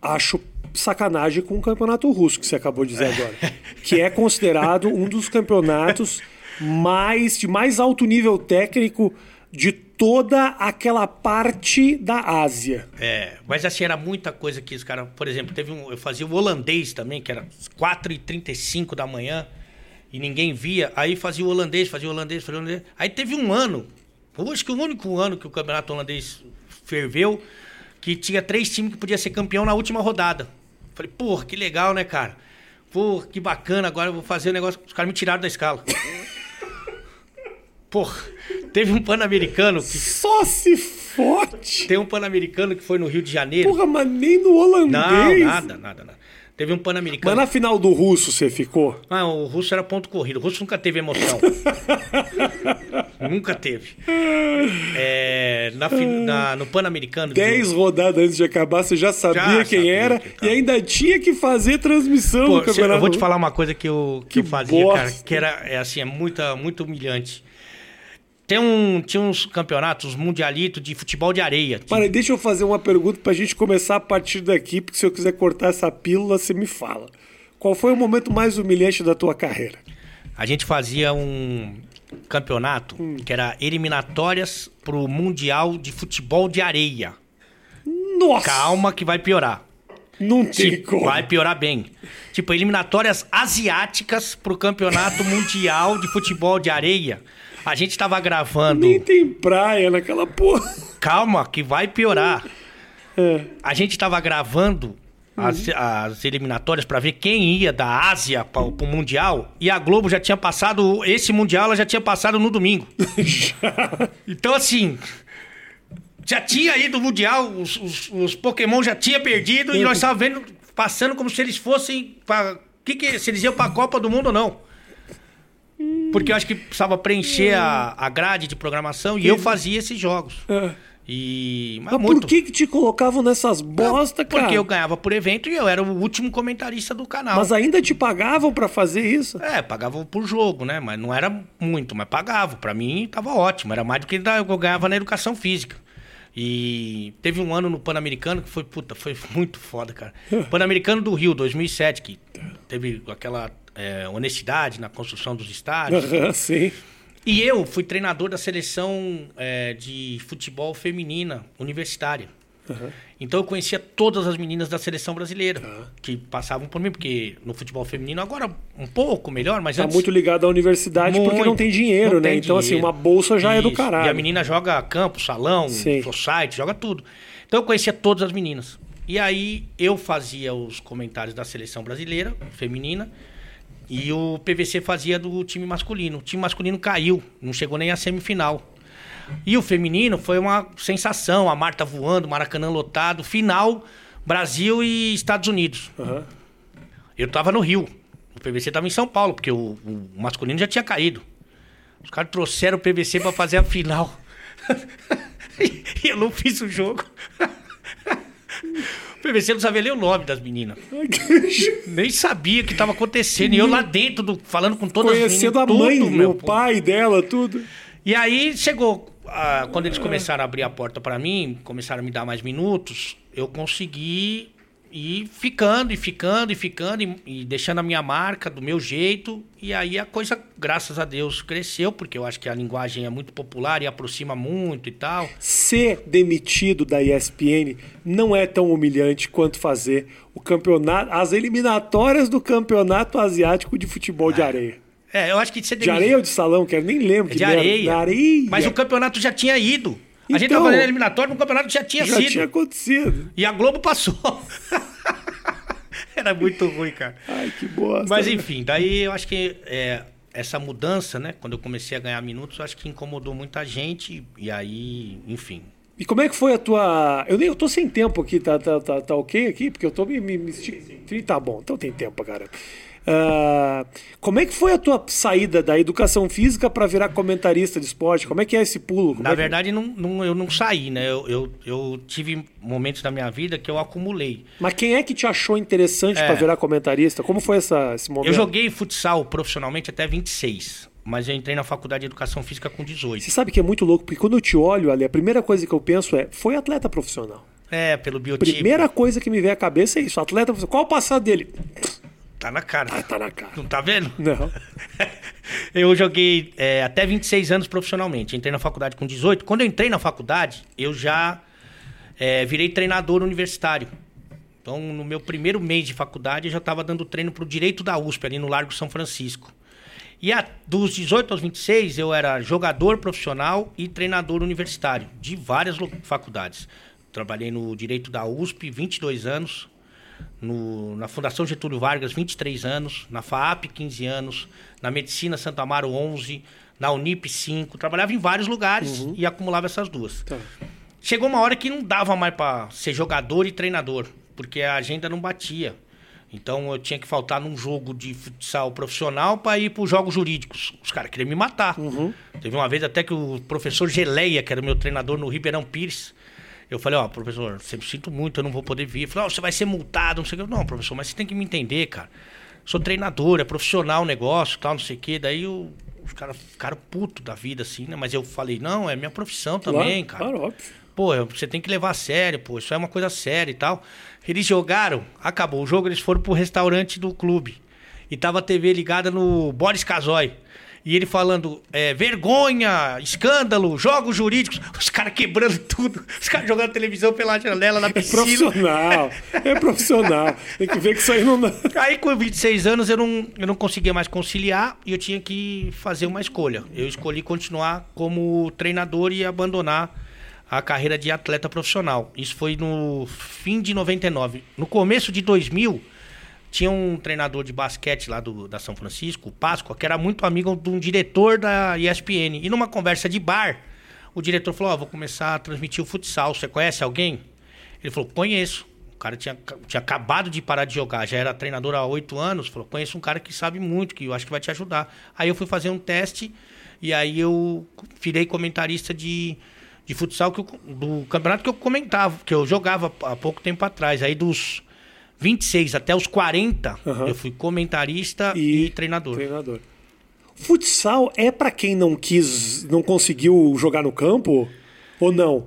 Acho sacanagem com o campeonato russo que você acabou de dizer agora. Que é considerado um dos campeonatos mais de mais alto nível técnico de toda aquela parte da Ásia. É, mas assim, era muita coisa que os caras. Por exemplo, teve um. Eu fazia o holandês também, que era 4h35 da manhã, e ninguém via. Aí fazia o holandês, fazia o holandês, fazia o holandês. Aí teve um ano, acho que o único ano que o campeonato holandês ferveu, que tinha três times que podia ser campeão na última rodada. Falei, porra, que legal, né, cara? Pô, que bacana, agora eu vou fazer o negócio. Os caras me tiraram da escala. Porra, teve um pan-americano que. Só se fode! Tem um pan-americano que foi no Rio de Janeiro. Porra, mas nem no holandês. Não, nada, nada, nada. Teve um Mas pan-americano. na final do russo você ficou? Ah, o russo era ponto corrido. O russo nunca teve emoção. nunca teve. É, na, na- no Pan-Americano. de- 10 rodadas antes de acabar, você já sabia Já quem sabia era quem e ainda tinha que fazer transmissão Pô, do campeonato. eu vou te falar uma coisa que eu, que eu Que fazia, cara, bosta. que era é, assim, é muita, muito humilhante. Tem um, tinha uns campeonatos mundialitos de futebol de areia. Tinha- Para, deixa eu fazer uma pergunta pra gente começar a partir daqui, porque se eu quiser cortar essa pílula, você me fala. Qual foi o momento mais humilhante da tua carreira? A gente fazia um campeonato que era eliminatórias pro Mundial de Futebol de Areia. Nossa! Calma que vai piorar. Não tem Tipo, como. vai piorar bem. Tipo, eliminatórias asiáticas pro Campeonato Mundial de Futebol de Areia. A gente tava gravando. Nem tem praia naquela porra. Calma, que vai piorar. É. A gente tava gravando as, as eliminatórias pra ver quem ia da Ásia para o Mundial. E a Globo já tinha passado. Esse Mundial ela já tinha passado no domingo. Então, assim. Já tinha ido o Mundial, os, os, os Pokémon já tinha perdido e nós estávamos vendo, passando como se eles fossem. Pra, que que, se eles iam pra Copa do Mundo ou não. Porque eu acho que precisava preencher a, a grade de programação e eu fazia esses jogos. É. E. Mas, Mas muito. por que que te colocavam nessas bosta, cara? Porque eu ganhava por evento e eu era o último comentarista do canal. Mas ainda te pagavam pra fazer isso? É, pagavam por jogo, né? Mas não era muito, mas pagavam. Pra mim tava ótimo. Era mais do que eu ganhava na educação física. E teve um ano no Pan-Americano que foi, puta, foi muito foda, cara. Pan-Americano do Rio, 2007, que teve aquela é, honestidade na construção dos estádios. Aham, sim. E eu fui treinador da seleção é, de futebol feminina universitária. Então eu conhecia todas as meninas da seleção brasileira que passavam por mim, porque no futebol feminino agora um pouco melhor, mas Tá antes muito ligado à universidade porque Muito. não tem dinheiro, Não né? tem então, assim, dinheiro. uma bolsa já é do Isso. caralho. E a menina joga campo, salão, society, joga tudo. Então eu conhecia todas as meninas. E aí eu fazia os comentários da seleção brasileira, feminina. E o PVC fazia do time masculino. O time masculino caiu, não chegou nem à semifinal. E o feminino foi uma sensação, a Marta voando, Maracanã lotado, final Brasil e Estados Unidos. Aham. Eu tava no Rio. O PVC tava em São Paulo, porque o, o masculino já tinha caído. Os caras trouxeram o PVC pra fazer a final. e eu não fiz o jogo. O PVC não sabia ler o nome das meninas. Nem sabia o que tava acontecendo. E eu lá dentro, do- falando com todas Conhecendo a as meninas. mãe, tudo, meu, o pô. pai dela, tudo. E aí chegou, ah, quando eles começaram a abrir a porta pra mim, começaram a me dar mais minutos, eu consegui ir ficando e ficando e ficando e, e deixando a minha marca do meu jeito. E aí a coisa, graças a Deus, cresceu, porque eu acho que a linguagem é muito popular e aproxima muito e tal. Ser demitido da ESPN não é tão humilhante quanto fazer o campeonato, as eliminatórias do campeonato asiático de futebol de areia. É, eu acho que você De areia ou de salão, que eu nem lembro. É que de areia. Da areia. Mas o campeonato já tinha ido. A gente Então, tá fazendo eliminatório, o campeonato já tinha já sido. tinha acontecido. E a Globo passou. Era muito ruim, cara. Ai, que bosta. Mas enfim, daí eu acho que é, essa mudança, né? Quando eu comecei a ganhar minutos, eu acho que incomodou muita gente. E aí, enfim. E como é que foi a tua. Eu nem eu tô sem tempo aqui, tá, tá, tá, tá ok aqui? Porque eu tô me. me, me... Tá bom, então tem tempo, cara. Ah, como é que foi a tua saída da educação física para virar comentarista de esporte? Como é que é esse pulo? Como Na é que- verdade, não, não- eu não saí, né? Eu, eu, eu tive momentos da minha vida que eu acumulei. Mas quem é que te achou interessante É. pra virar comentarista? Como foi essa, esse momento? Eu joguei futsal profissionalmente até 26. Mas eu entrei na faculdade de educação física com 18. Você sabe que é muito louco, porque quando eu te olho ali, a primeira coisa que eu penso é: foi atleta profissional. É, pelo biotipo. Primeira coisa que me vem à cabeça é isso: atleta profissional. Qual o passado dele? Tá na cara. Ah, tá na cara. Não tá vendo? Não. Eu joguei é, até 26 anos profissionalmente. Entrei na faculdade com 18. Quando eu entrei na faculdade, eu já é, virei treinador universitário. Então, no meu primeiro mês de faculdade, eu já estava dando treino para o direito da USP, ali no Largo São Francisco. E a- dos 18 aos 26, eu era jogador profissional e treinador universitário, de várias faculdades. Trabalhei no direito da USP, 22 anos. No- na Fundação Getúlio Vargas, 23 anos. Na FAAP, 15 anos. Na Medicina Santo Amaro, 11. Na Unip, 5. Trabalhava em vários lugares e acumulava essas duas. Tá. Chegou uma hora que não dava mais para ser jogador e treinador, porque a agenda não batia. Então eu tinha que faltar num jogo de futsal profissional para ir para os jogos jurídicos. Os caras queriam me matar. Teve uma vez até que o professor Geleia, que era meu treinador no Ribeirão Pires, eu falei, ó, professor, sempre sinto muito, eu não vou poder vir. Ele falou, ó, você vai ser multado, não sei o que. Não, professor, mas você tem que me entender, cara. Sou treinador, é profissional o negócio, tal, não sei o quê. Daí eu- os caras ficaram putos da vida, assim, né? Mas eu falei, não, é minha profissão também, cara. Claro, óbvio. Pô, você tem que levar a sério, pô, isso é uma coisa séria e tal. Eles jogaram, acabou o jogo, eles foram pro restaurante do clube. E tava a TV ligada no Boris Casoy. E ele falando, é, vergonha, escândalo, jogos jurídicos. Os caras quebrando tudo. Os caras jogando televisão pela janela na É piscina. profissional. É profissional. Tem que ver que isso aí não dá. Aí com 26 anos eu não, eu não conseguia mais conciliar e eu tinha que fazer uma escolha. Eu escolhi continuar como treinador e abandonar a carreira de atleta profissional. Isso foi no fim de 99. No começo de 2000, tinha um treinador de basquete lá do, da São Francisco, o Páscoa, que era muito amigo de um diretor da ESPN. E numa conversa de bar, o diretor falou: Ó, vou começar a transmitir o futsal. Você conhece alguém? Ele falou: Conheço. O cara tinha, tinha acabado de parar de jogar, já era treinador há oito anos. Falou: Conheço um cara que sabe muito, que eu acho que vai te ajudar. Aí eu fui fazer um teste e aí eu virei comentarista de, de futsal que eu- do campeonato que eu comentava, que eu jogava há pouco tempo atrás. Aí dos 26 até os 40, Aham. eu fui comentarista e, treinador. Treinador. Futsal é pra quem não quis, não conseguiu jogar no campo? Ou não?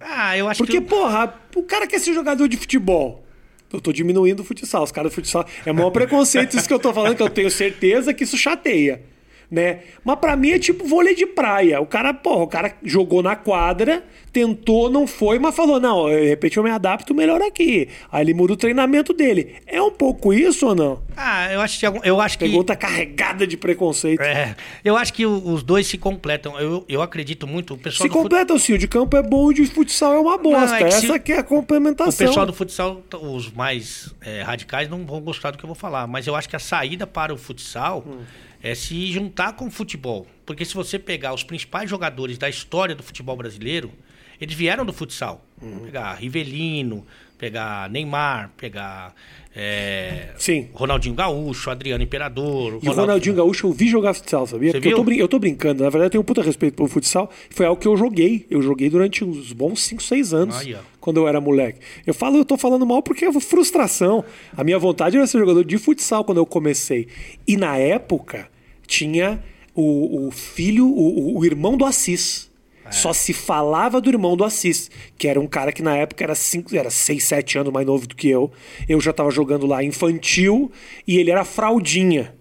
Ah, eu acho Porque, que. eu- porra, o cara quer ser jogador de futebol. Eu tô diminuindo o futsal. Os caras do futsal. É o maior preconceito isso que eu tô falando, que eu tenho certeza que isso chateia. Né? Mas pra mim é tipo vôlei de praia. O cara, porra, o cara jogou na quadra, tentou, não foi, mas falou: não, de repente eu me adapto melhor aqui. Aí ele muda o treinamento dele. É um pouco isso ou não? Ah, eu acho que. Eu acho que... Pergunta carregada de preconceito. É, eu acho que o- os dois se completam. Eu, eu acredito muito. O pessoal Se do fut- completam, sim. O de campo é bom e o de futsal é uma bosta. é que se- Essa que é a O complementação. pessoal do futsal, os mais é, radicais, não vão gostar do que eu vou falar. Mas eu acho que a saída para o futsal Hum. É se juntar com o futebol. Porque se você pegar os principais jogadores da história do futebol brasileiro, eles vieram do futsal. Hum. Pegar Rivelino, pegar Neymar, pegar é, Sim. Ronaldinho Gaúcho, Adriano Imperador. E o Ronaldinho Gaúcho eu vi jogar futsal, sabia? Você Porque eu tô, viu? eu tô brincando. Na verdade, eu tenho um puta respeito pelo futsal. Foi algo que eu joguei. Eu joguei durante uns bons 5, 6 anos. Ó. quando eu era moleque. Eu falo, eu tô falando mal porque é frustração. A minha vontade era ser jogador de futsal quando eu comecei. E na época tinha o, o filho, o, o- irmão do Assis. Só se falava do irmão do Assis, que era um cara que na época era 6, era seis, 7 anos mais novo do que eu. Eu já tava jogando lá infantil e ele era fraldinha.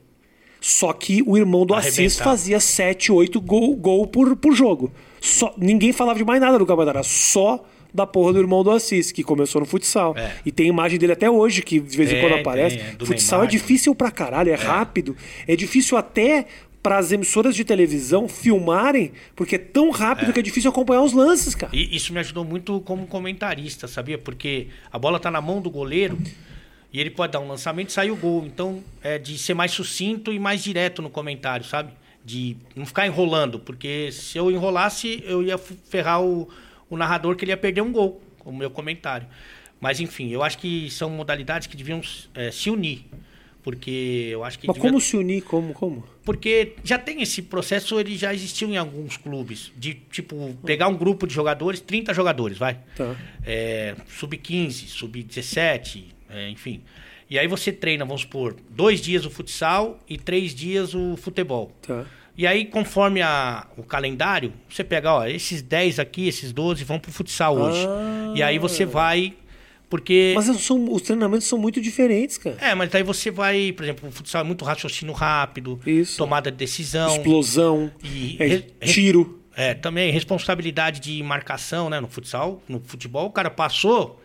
Só que o irmão do Assis fazia 7, 8 gol, gol por, por jogo. Só, ninguém falava de mais nada do campeonato, era só da porra do irmão do Assis, que começou no futsal. É. E tem imagem dele até hoje, que de vez em Tem, quando aparece. tem, é, futsal Neymar, é difícil pra caralho, é, rápido. É difícil até para as emissoras de televisão filmarem, porque é tão rápido que é difícil acompanhar os lances, cara. E isso me ajudou muito como comentarista, sabia? Porque a bola tá na mão do goleiro e ele pode dar um lançamento e sair o gol. Então, é de ser mais sucinto e mais direto no comentário, sabe? De não ficar enrolando, porque se eu enrolasse, eu ia ferrar o, o narrador que ele ia perder um gol o meu comentário. Mas, enfim, eu acho que são modalidades que deviam é, se unir. Porque eu acho que. Mas devia- como se unir? Como? como? porque já tem esse processo, ele já existiu em alguns clubes. De, tipo, pegar um grupo de jogadores, 30 jogadores, vai. Tá. É, sub-15, sub-17, é, enfim. E aí você treina, vamos supor, dois dias o futsal e três dias o futebol. Tá. E aí, conforme a, o calendário, você pega, ó, esses 10 aqui, esses 12 vão pro futsal hoje. Ah. E aí você vai. Porque. Mas são- os treinamentos são muito diferentes, cara. É, mas aí você vai, por exemplo, o futsal é muito raciocínio rápido, Isso. tomada de decisão. Explosão, E é, re- tiro. É, também responsabilidade de marcação, né? No futsal, no futebol, o cara passou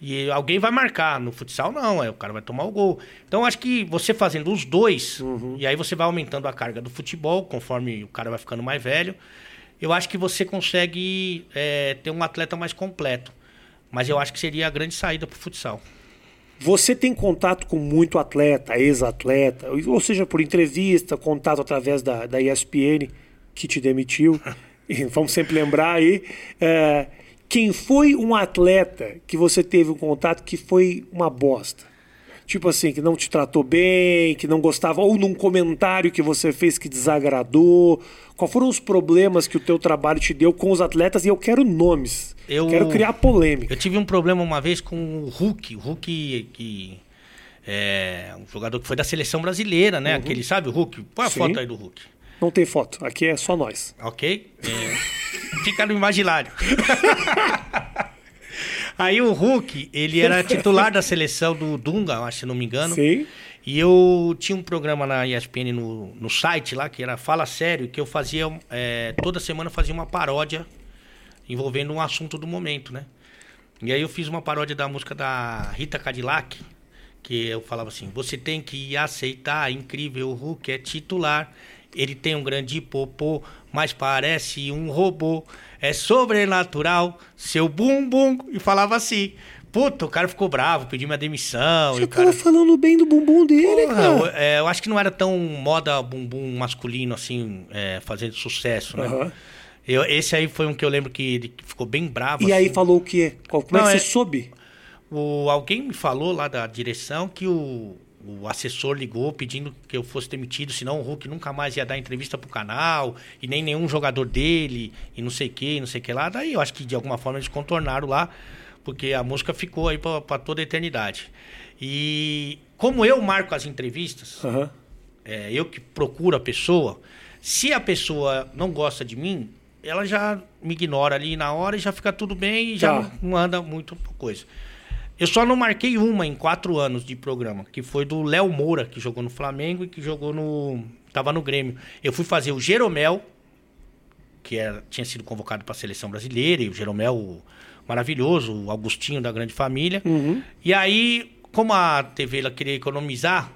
e alguém vai marcar. No futsal, não, é, o cara vai tomar o gol. Então, acho que você fazendo os dois, e aí você vai aumentando a carga do futebol, conforme o cara vai ficando mais velho, eu acho que você consegue é, ter um atleta mais completo. Mas eu acho que seria a grande saída pro futsal. Você tem contato com muito atleta, ex-atleta, ou seja, por entrevista, contato através da, da ESPN, que te demitiu. Vamos sempre lembrar aí. é, quem foi um atleta que você teve um contato que foi uma bosta? Tipo assim, que não te tratou bem, que não gostava, ou num comentário que você fez que desagradou. Quais foram os problemas que o teu trabalho te deu com os atletas? E eu quero nomes. Eu- Quero criar polêmica. Eu tive um problema uma vez com o Hulk. O Hulk, que é um jogador que foi da seleção brasileira, né? Aquele, sabe o Hulk? Põe a Sim. foto aí do Hulk. Não tem foto. Aqui é só nós. Ok? É, fica no imaginário. Aí o Hulk, ele era titular da seleção do Dunga, se não me engano. Sim. E eu tinha um programa na ESPN no, no site lá, que era Fala Sério, que eu fazia, é, toda semana fazia uma paródia envolvendo um assunto do momento, né? E aí eu fiz uma paródia da música da Rita Cadillac, que eu falava assim, você tem que aceitar, incrível, o Hulk é titular, ele tem um grande popô, mas parece um robô, é sobrenatural, seu bumbum, e falava assim. Puta, o cara ficou bravo, pediu minha demissão. Você o cara... falando bem do bumbum dele, Porra, cara. eu, é, eu acho que não era tão moda bumbum masculino assim, é, fazendo sucesso, né? Aham. Eu, esse aí foi um que eu lembro que ele ficou bem bravo. E aí assim. falou o quê? Como Não, é que é- você soube? O, alguém me falou lá da direção que o, o assessor ligou pedindo que eu fosse demitido, senão o Hulk nunca mais ia dar entrevista pro canal, e nem nenhum jogador dele, e não sei o que, não sei o que lá. Daí eu acho que de alguma forma eles contornaram lá, porque a música ficou aí pra, pra toda a eternidade. E como eu marco as entrevistas, Aham. é, eu que procuro a pessoa, se a pessoa não gosta de mim, ela já me ignora ali na hora e já fica tudo bem e já Tá. não, não anda muito coisa. Eu só não marquei uma em quatro anos de programa, que foi do Léo Moura, que jogou no Flamengo e que jogou no tava no Grêmio. Eu fui fazer o Jeromel, que era, tinha sido convocado para a seleção brasileira, e o Jeromel o maravilhoso, o Augustinho da grande família. E aí, como a TV ela queria economizar,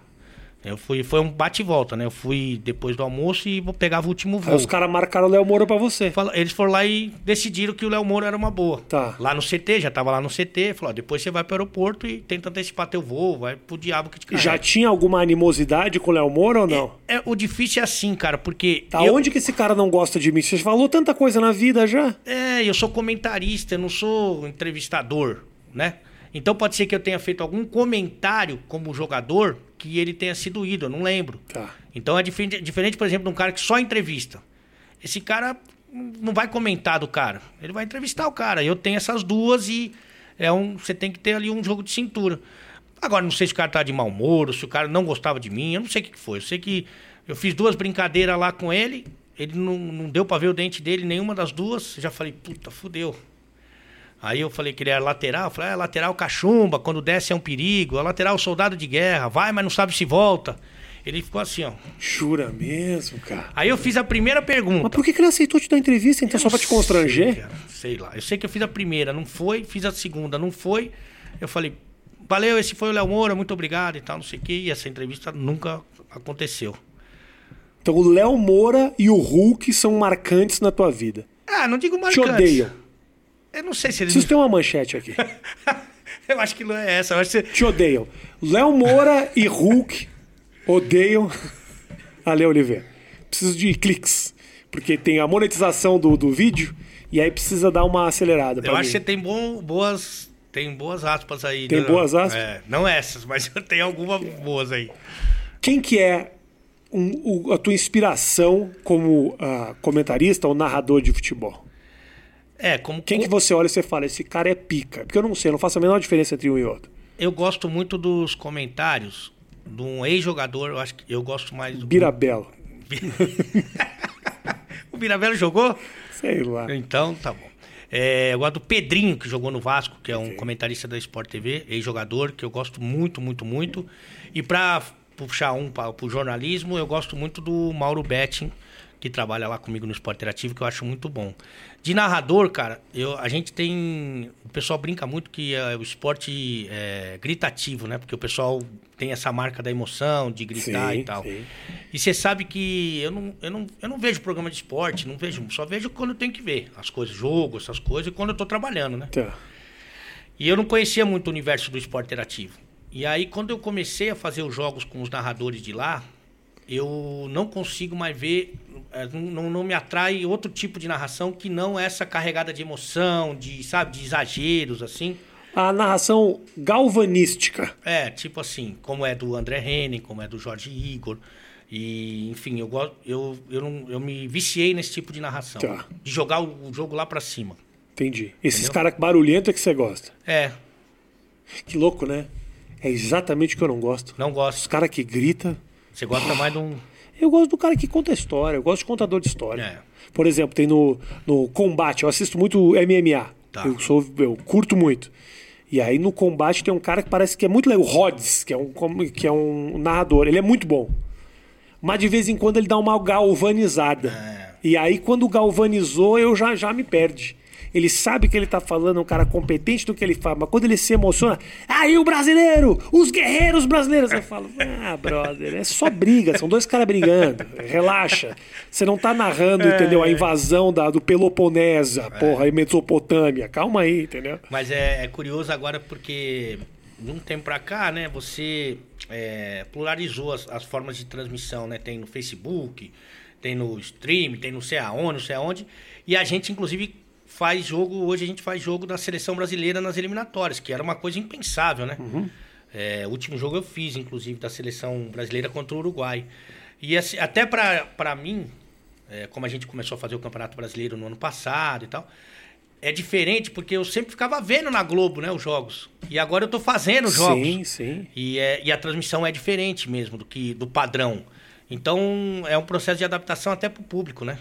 eu fui, foi um bate e volta, né? Eu fui depois do almoço e pegava o último voo. Aí os caras marcaram o Léo Moura pra você. Eles foram lá e decidiram que o Léo Moura era uma boa. Tá. Lá no CT, já tava lá no CT, falou, ó, depois você vai pro aeroporto e tenta antecipar teu voo, vai pro diabo que te carrega. Já tinha alguma animosidade com o Léo Moura ou não? É, o difícil é assim, cara, porque Da eu, onde que esse cara não gosta de mim? Você falou tanta coisa na vida já. é, eu sou comentarista, eu não sou entrevistador, né? Então pode ser que eu tenha feito algum comentário como jogador que ele tenha sido ídolo, eu não lembro. Tá. Então é diferente, diferente, por exemplo, de um cara que só entrevista. Esse cara não vai comentar do cara, ele vai entrevistar o cara. Eu tenho essas duas e é um, você tem que ter ali um jogo de cintura. Agora, não sei se o cara tá de mau humor, se o cara não gostava de mim, eu não sei o que foi. Eu sei que eu fiz duas brincadeiras lá com ele, ele não, não deu pra ver o dente dele, nenhuma das duas. Já falei, puta, fudeu. Aí eu falei que ele era lateral, eu falei, é, lateral cachumba, quando desce é um perigo, é lateral soldado de guerra, vai, mas não sabe se volta. Ele ficou assim, ó. Jura mesmo, cara? Aí eu fiz a primeira pergunta. Mas por que, que ele aceitou te dar entrevista? Então, Eu só pra te sei, constranger? cara, sei lá. Eu sei que eu fiz a primeira, não foi. Fiz a segunda, não foi. Eu falei, valeu, esse foi o Léo Moura, muito obrigado e tal, não sei o quê. E essa entrevista nunca aconteceu. Então, o Léo Moura e o Hulk são marcantes na tua vida. Ah, não digo Te marcante. odeiam. Eu não sei se eles... Preciso ter uma manchete aqui. eu acho que não é essa. Eu acho que... Te odeiam. Léo Moura e Hulk odeiam Ale Oliveira. Preciso de cliques. Porque tem a monetização do, do vídeo e aí precisa dar uma acelerada. Eu acho mim. que você tem bom- boas... Tem boas aspas aí. Tem né? boas aspas? É, não essas, mas tem algumas boas aí. Quem que é um- o- a tua inspiração como ah, comentarista ou narrador de futebol? É, como... Quem que você olha e você fala, esse cara é pica? Porque eu não sei, eu não faço a menor diferença entre um e outro. Eu gosto muito dos comentários de um ex-jogador, eu acho que eu gosto mais do... Birabelo. O Mirabello jogou? Sei lá. Então, tá bom. É, eu gosto do Pedrinho, que jogou no Vasco, que é um comentarista da Sport TV, ex-jogador, que eu gosto muito, muito, muito. E pra puxar um para o jornalismo, eu gosto muito do Mauro Betting, que trabalha lá comigo no Esporte Interativo, que eu acho muito bom. De narrador, cara, eu, a gente tem. O pessoal brinca muito que é, o esporte é gritativo, né? Porque o pessoal tem essa marca da emoção, de gritar Sim, e tal. sim. E você sabe que eu não, eu, não, eu não vejo programa de esporte, não vejo, só vejo quando eu tenho que ver as coisas, jogo, essas coisas, e quando eu tô trabalhando, né? Tá. E eu não conhecia muito o universo do esporte interativo. E aí, quando eu comecei a fazer os jogos com os narradores de lá, eu não consigo mais ver, eh, não, não, me atrai outro tipo de narração que não essa carregada de emoção, de, sabe, de exageros, assim. A narração galvanística. É, tipo assim, como é do André Henning, como é do Jorge Igor. E, enfim, eu gosto, eu, eu, não, eu me viciei nesse tipo de narração. Tá. De jogar o, jogo lá pra cima. Entendi. Esses caras barulhentos é que você gosta. É, Que louco, né? É exatamente o que eu não gosto. não Os gosto. caras que grita. Você gosta mais de um. Eu gosto do cara que conta história. Eu gosto de contador de história. É. Por exemplo, tem no, no combate. Eu assisto muito MMA. Tá. Eu, sou, eu curto muito. E aí no combate tem um cara que parece que é muito legal. O Rhodes, que é um, que é um narrador. Ele é muito bom. Mas de vez em quando ele dá uma galvanizada. É. E aí quando galvanizou, eu já, já me perde. Ele sabe que ele tá falando, é um cara competente do que ele fala, mas quando ele se emociona, aí o brasileiro, os guerreiros brasileiros. Eu falo, ah, brother, é só briga, são dois caras brigando, relaxa. Você não tá narrando, entendeu? A invasão da, do Peloponesa, porra, e Mesopotâmia. Calma aí, entendeu? Mas é, é curioso agora porque de um tempo pra cá, né, você é, pluralizou as, as formas de transmissão, né? Tem no Facebook, tem no stream, tem no sei aonde, não sei aonde. E a gente, inclusive, faz jogo, hoje a gente faz jogo da seleção brasileira nas eliminatórias, que era uma coisa impensável, né? É, o último jogo eu fiz, inclusive, da seleção brasileira contra o Uruguai. E assim, até pra, pra mim, é, como a gente começou a fazer o Campeonato Brasileiro no ano passado e tal, é diferente porque eu sempre ficava vendo na Globo, né, os jogos. E agora eu tô fazendo os jogos. Sim, sim. E, é, e a transmissão é diferente mesmo do que do padrão. Então é um processo de adaptação até pro público, né?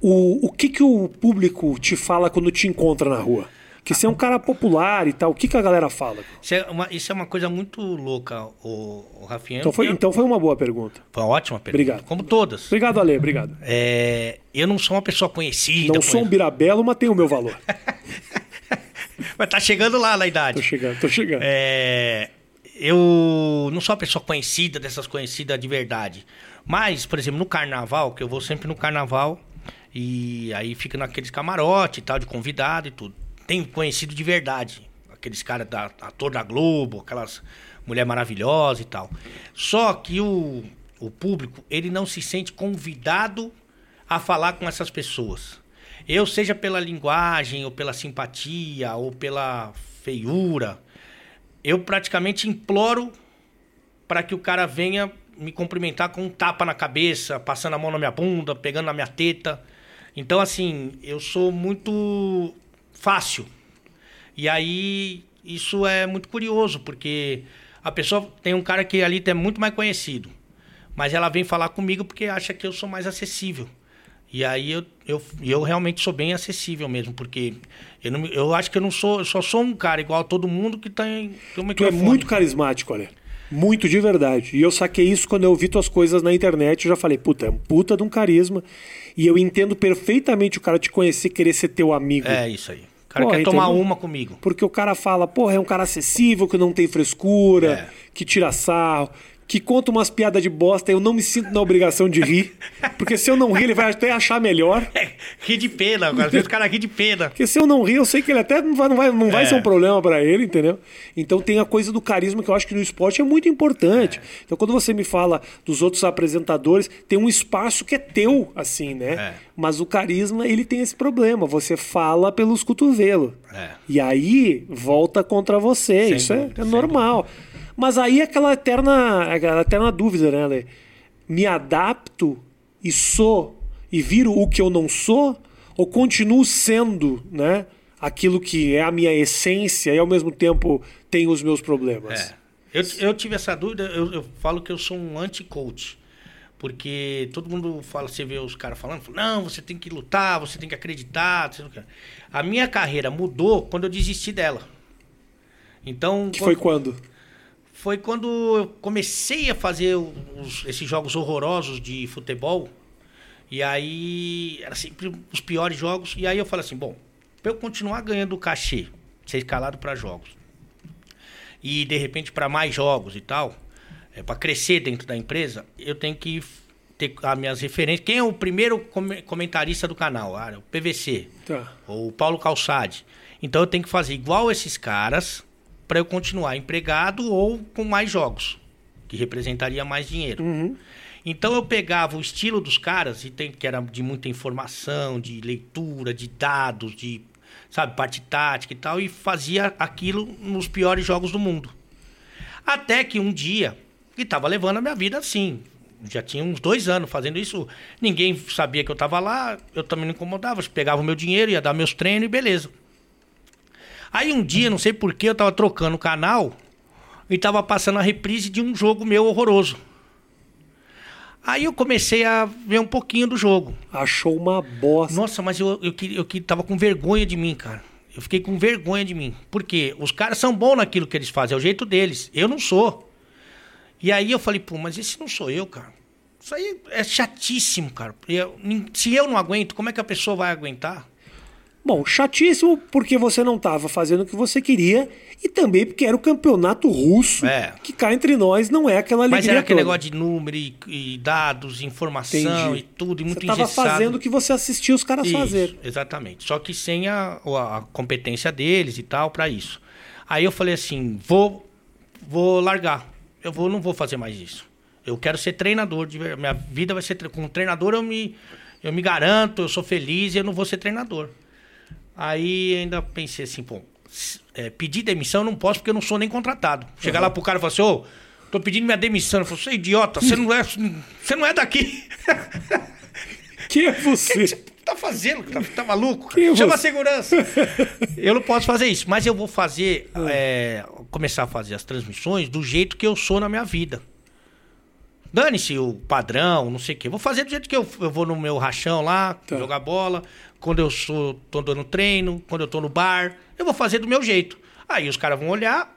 O, o que, que o público te fala quando te encontra na rua? Porque você é um cara popular e tal. O que, que a galera fala? Isso é uma, isso é uma coisa muito louca, o, o Rafinha. Então foi, Eu- então foi uma boa pergunta. foi uma ótima pergunta. Obrigado. Como todas. Obrigado, Ale. Obrigado. É, eu não sou uma pessoa conhecida. Não sou um birabelo, mas tenho o meu valor. Mas tá chegando lá na idade. Tô chegando, tô chegando. É, eu não sou uma pessoa conhecida, dessas conhecidas de verdade. Mas, por exemplo, no carnaval, que eu vou sempre no carnaval, e aí fica naqueles camarote e tal, de convidado e tudo. Tem conhecido de verdade. Aqueles caras da ator da Globo, aquelas mulher maravilhosa e tal. Só que o, o público, ele não se sente convidado a falar com essas pessoas. Eu, seja pela linguagem, ou pela simpatia, ou pela feiura, eu praticamente imploro para que o cara venha me cumprimentar com um tapa na cabeça, passando a mão na minha bunda, pegando na minha teta. Então, assim, eu sou muito fácil. E aí, isso é muito curioso, porque a pessoa tem um cara que ali é muito mais conhecido, mas ela vem falar comigo porque acha que eu sou mais acessível. E aí eu, eu, eu realmente sou bem acessível mesmo, porque eu, não, eu acho que eu não sou, eu só sou um cara igual a todo mundo que tem, tem um Tu é muito carismático, olha. Muito de verdade. E eu saquei isso quando eu vi tuas coisas na internet. Eu já falei, puta, é um puta de um carisma. E eu entendo perfeitamente o cara te conhecer, querer ser teu amigo. É isso aí. O cara Porra, quer tomar entendeu? uma comigo. Porque o cara fala, porra, é um cara acessível, que não tem frescura, É. que tira sarro, que conta umas piadas de bosta. Eu não me sinto na obrigação de rir. Porque se eu não rir, ele vai até achar melhor. ri de pena, às vezes o cara ri de pena. Porque se eu não rir, eu sei que ele até não vai, não vai, não vai É. ser um problema pra ele, entendeu? Então tem a coisa do carisma que eu acho que no esporte é muito importante. Então quando você me fala dos outros apresentadores, tem um espaço que é teu, assim, né? É. Mas o carisma, ele tem esse problema. Você fala pelos cotovelos. É. E aí volta contra você. Sem Isso é- dúvida, é, normal. Mas aí é aquela eterna, aquela eterna dúvida, né, Ale? Me adapto e sou e viro o que eu não sou? Ou continuo sendo, né? Aquilo que é a minha essência e ao mesmo tempo tenho os meus problemas. É. Eu, eu tive essa dúvida, eu, eu falo que eu sou um anti-coach. Porque todo mundo fala, você vê os caras falando, fala, não, você tem que lutar, você tem que acreditar. você não quer." A minha carreira mudou quando eu desisti dela. Então, Que foi quando? Foi quando eu comecei a fazer os- esses jogos horrorosos de futebol. E aí, era sempre os piores jogos. E aí eu falei assim, bom, para eu continuar ganhando cachê, ser escalado para jogos, e de repente para mais jogos e tal, é, para crescer dentro da empresa, eu tenho que ter as minhas referências. Quem é o primeiro come- comentarista do canal? Ah, é o PVC Tá. ou o Paulo Calçade. Então eu tenho que fazer igual esses caras para eu continuar empregado ou com mais jogos, que representaria mais dinheiro. Então eu pegava o estilo dos caras, e tem, que era de muita informação, de leitura, de dados, de sabe, parte tática e tal, e fazia aquilo nos piores jogos do mundo. Até que um dia, e tava levando a minha vida assim. Já tinha uns dois anos fazendo isso. Ninguém sabia que eu tava lá, eu também não incomodava. Pegava o meu dinheiro, ia dar meus treinos e beleza. Aí um dia, não sei porquê, eu tava trocando o canal e tava passando a reprise de um jogo meu horroroso. Aí eu comecei a ver um pouquinho do jogo. Achou uma bosta. Nossa, mas eu, eu, eu, que tava com vergonha de mim, cara. Eu fiquei com vergonha de mim. Por quê? Os caras são bons naquilo que eles fazem, é o jeito deles. Eu não sou. E aí eu falei, pô, mas esse não sou eu, cara. Isso aí é chatíssimo, cara. Eu- se eu não aguento, como é que a pessoa vai aguentar? Bom, chatíssimo porque você não estava fazendo o que você queria e também porque era o campeonato russo, É. que cá entre nós não é aquela alegria Mas era aquele toda. negócio de número e, e dados, informação Entendi. e tudo, e muito Você estava engessado. fazendo o que você assistia os caras Isso, fazer. Exatamente. Só que sem a, a competência deles e tal para isso. Aí eu falei assim, vou vou largar. Eu vou não vou fazer mais isso. Eu quero ser treinador de minha vida vai ser como treinador eu me eu me garanto, eu sou feliz e eu não vou ser treinador. Aí ainda pensei assim, pô, é, pedir demissão eu não posso porque eu não sou nem contratado. Chegar lá pro cara e falar assim, ô, tô pedindo minha demissão. Eu falei, você é idiota, você não é, você não é daqui. Que é O que você? que você tá fazendo? Tá, tá maluco? Quem é Chama a você? segurança. eu não posso fazer isso, mas eu vou fazer, é, começar a fazer as transmissões do jeito que eu sou na minha vida. Dane-se o padrão, não sei o quê. Vou fazer do jeito que eu, eu vou no meu rachão lá, Tá. jogar bola. Quando eu sou, tô dando treino, quando eu tô no bar, eu vou fazer do meu jeito. Aí os caras vão olhar,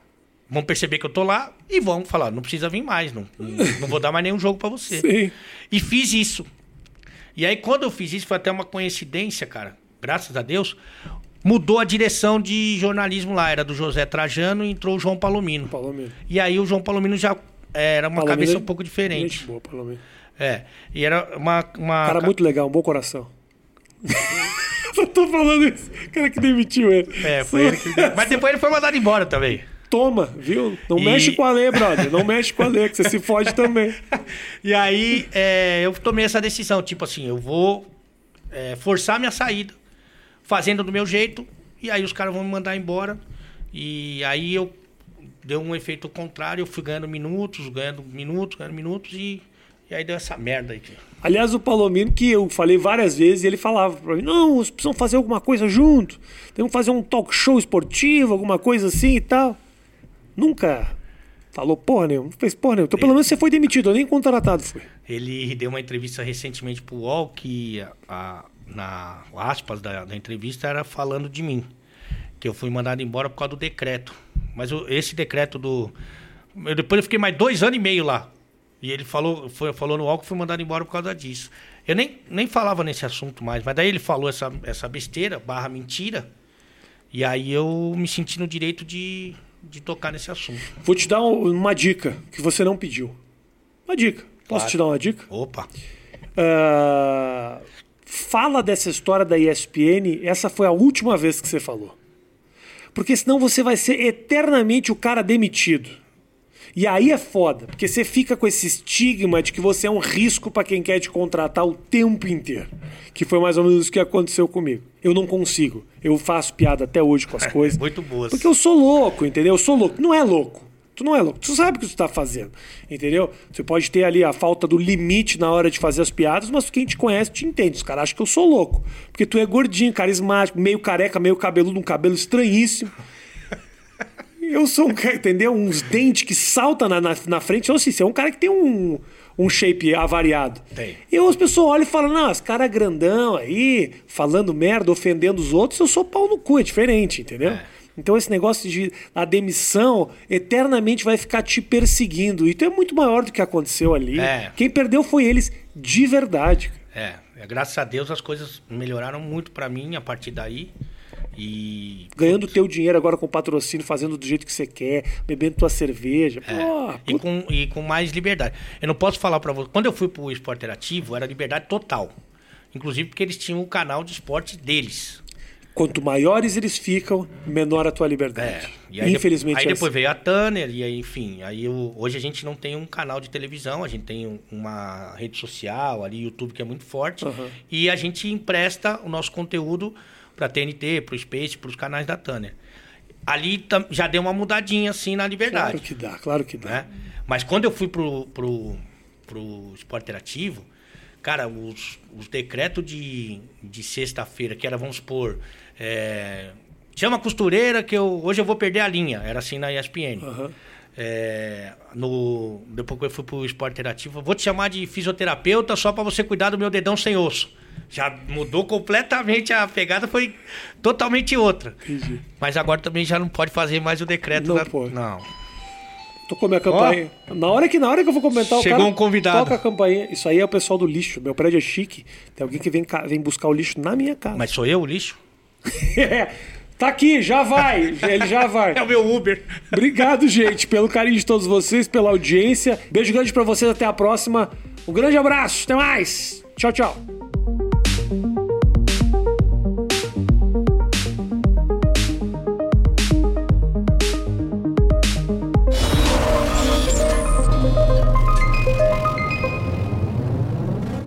vão perceber que eu tô lá e vão falar: não precisa vir mais, não, não, vou dar mais nenhum jogo pra você. Sim. E fiz isso. E aí, quando eu fiz isso, foi até uma coincidência, cara. Graças a Deus, mudou a direção de jornalismo lá. Era do José Trajano e entrou o João Palomino. Palomino. E aí o João Palomino já era uma Palomino cabeça é um pouco diferente. Gente boa, Palomino. É. E era uma. uma Cara muito legal, um bom coração. Só tô falando isso. O cara que demitiu ele. É, foi ele que... Mas depois ele foi mandado embora também. Toma, viu? Não E- mexe com a lei, brother. Não mexe com a lei, que você se fode também. E aí é, eu tomei essa decisão, tipo assim, eu vou é, forçar minha saída, fazendo do meu jeito, e aí os caras vão me mandar embora. E aí eu deu um efeito contrário, eu fui ganhando minutos, ganhando minutos, ganhando minutos, e, e aí deu essa merda aí. Aliás, o Palomino, que eu falei várias vezes, ele falava pra mim: não, vocês precisam fazer alguma coisa junto. Temos que fazer um talk show esportivo, alguma coisa assim e tal. Nunca falou porra nenhuma, não fez porra nenhuma. Então, pelo menos você foi demitido, eu nem contratado fui. Ele deu uma entrevista recentemente pro UOL que a, a- na aspas da, da entrevista era falando de mim. Que eu fui mandado embora por causa do decreto. Mas o- esse decreto do. eu- depois eu fiquei mais dois anos e meio lá. E ele falou, foi, falou no UOL que fui mandado embora por causa disso. Eu nem, nem falava nesse assunto mais, mas daí ele falou essa, essa besteira, barra mentira. E aí eu me senti no direito de, de tocar nesse assunto. Vou te dar um- uma dica que você não pediu. Uma dica. Posso Claro. te dar uma dica? Opa! Ah, fala dessa história da ESPN. Essa foi a última vez que você falou. Porque senão você vai ser eternamente o cara demitido. E aí é foda, porque você fica com esse estigma de que você é um risco pra quem quer te contratar o tempo inteiro. Que foi mais ou menos isso que aconteceu comigo. Eu não consigo. Eu faço piada até hoje com as coisas. Muito boas. Porque eu sou louco, entendeu? Eu sou louco. Não é louco. Tu não é louco. Tu sabe o que tu tá fazendo, entendeu? Você pode ter ali a falta do limite na hora de fazer as piadas, mas quem te conhece te entende. Os caras acham que eu sou louco. Porque tu é gordinho, carismático, meio careca, meio cabeludo, um cabelo estranhíssimo. Eu sou um cara, entendeu? Uns dentes que saltam na, na, na frente. Então, assim, você é um cara que tem um, um shape avariado. Tem. E as pessoas olham e falam, não, esse cara é grandão aí, falando merda, ofendendo os outros, eu sou pau no cu, é diferente, entendeu? É. Então esse negócio de a demissão eternamente vai ficar te perseguindo. E tu é muito maior do que aconteceu ali. É. Quem perdeu foi eles de verdade. É, é, graças a Deus as coisas melhoraram muito pra mim a partir daí. E. Ganhando teu dinheiro agora com patrocínio, fazendo do jeito que você quer, bebendo tua cerveja. é, Pô, e, com, e com mais liberdade. Eu não posso falar pra você. Quando eu fui pro esporte interativo, era liberdade total. Inclusive porque eles tinham o canal de esporte deles. Quanto maiores eles ficam, menor a tua liberdade. É, E aí, Infelizmente Aí é depois assim. veio a Tanner, e aí, enfim. Aí eu- hoje a gente não tem um canal de televisão, a gente tem um- uma rede social ali, YouTube, que é muito forte. Aham. E a gente empresta o nosso conteúdo pra TNT, pro Space, pros canais da Tanner. Ali já deu uma mudadinha assim na liberdade. Claro que dá, claro que dá. né? Mas quando eu fui pro, pro, pro esporte interativo, cara, os, os decretos de, de sexta-feira, que era, vamos supor, é, chama a costureira que eu, hoje eu vou perder a linha, era assim na ESPN. Aham. É, no, depois que eu fui pro esporte interativo, vou te chamar de fisioterapeuta só pra você cuidar do meu dedão sem osso. Já mudou completamente a pegada, foi totalmente outra. Entendi. Mas agora também já não pode fazer mais o decreto. Não da- pode. Não. Tocou minha campainha. Na hora que na hora que eu vou comentar o Chegou cara um convidado. toca a campainha. Isso aí é o pessoal do lixo. Meu prédio é chique. Tem alguém que vem, vem buscar o lixo na minha casa. Mas sou eu o lixo? É, tá aqui, já vai. Ele já vai. É o meu Uber. Obrigado, gente, pelo carinho de todos vocês, pela audiência. Beijo grande pra vocês, até a próxima. Um grande abraço, até mais. Tchau, tchau.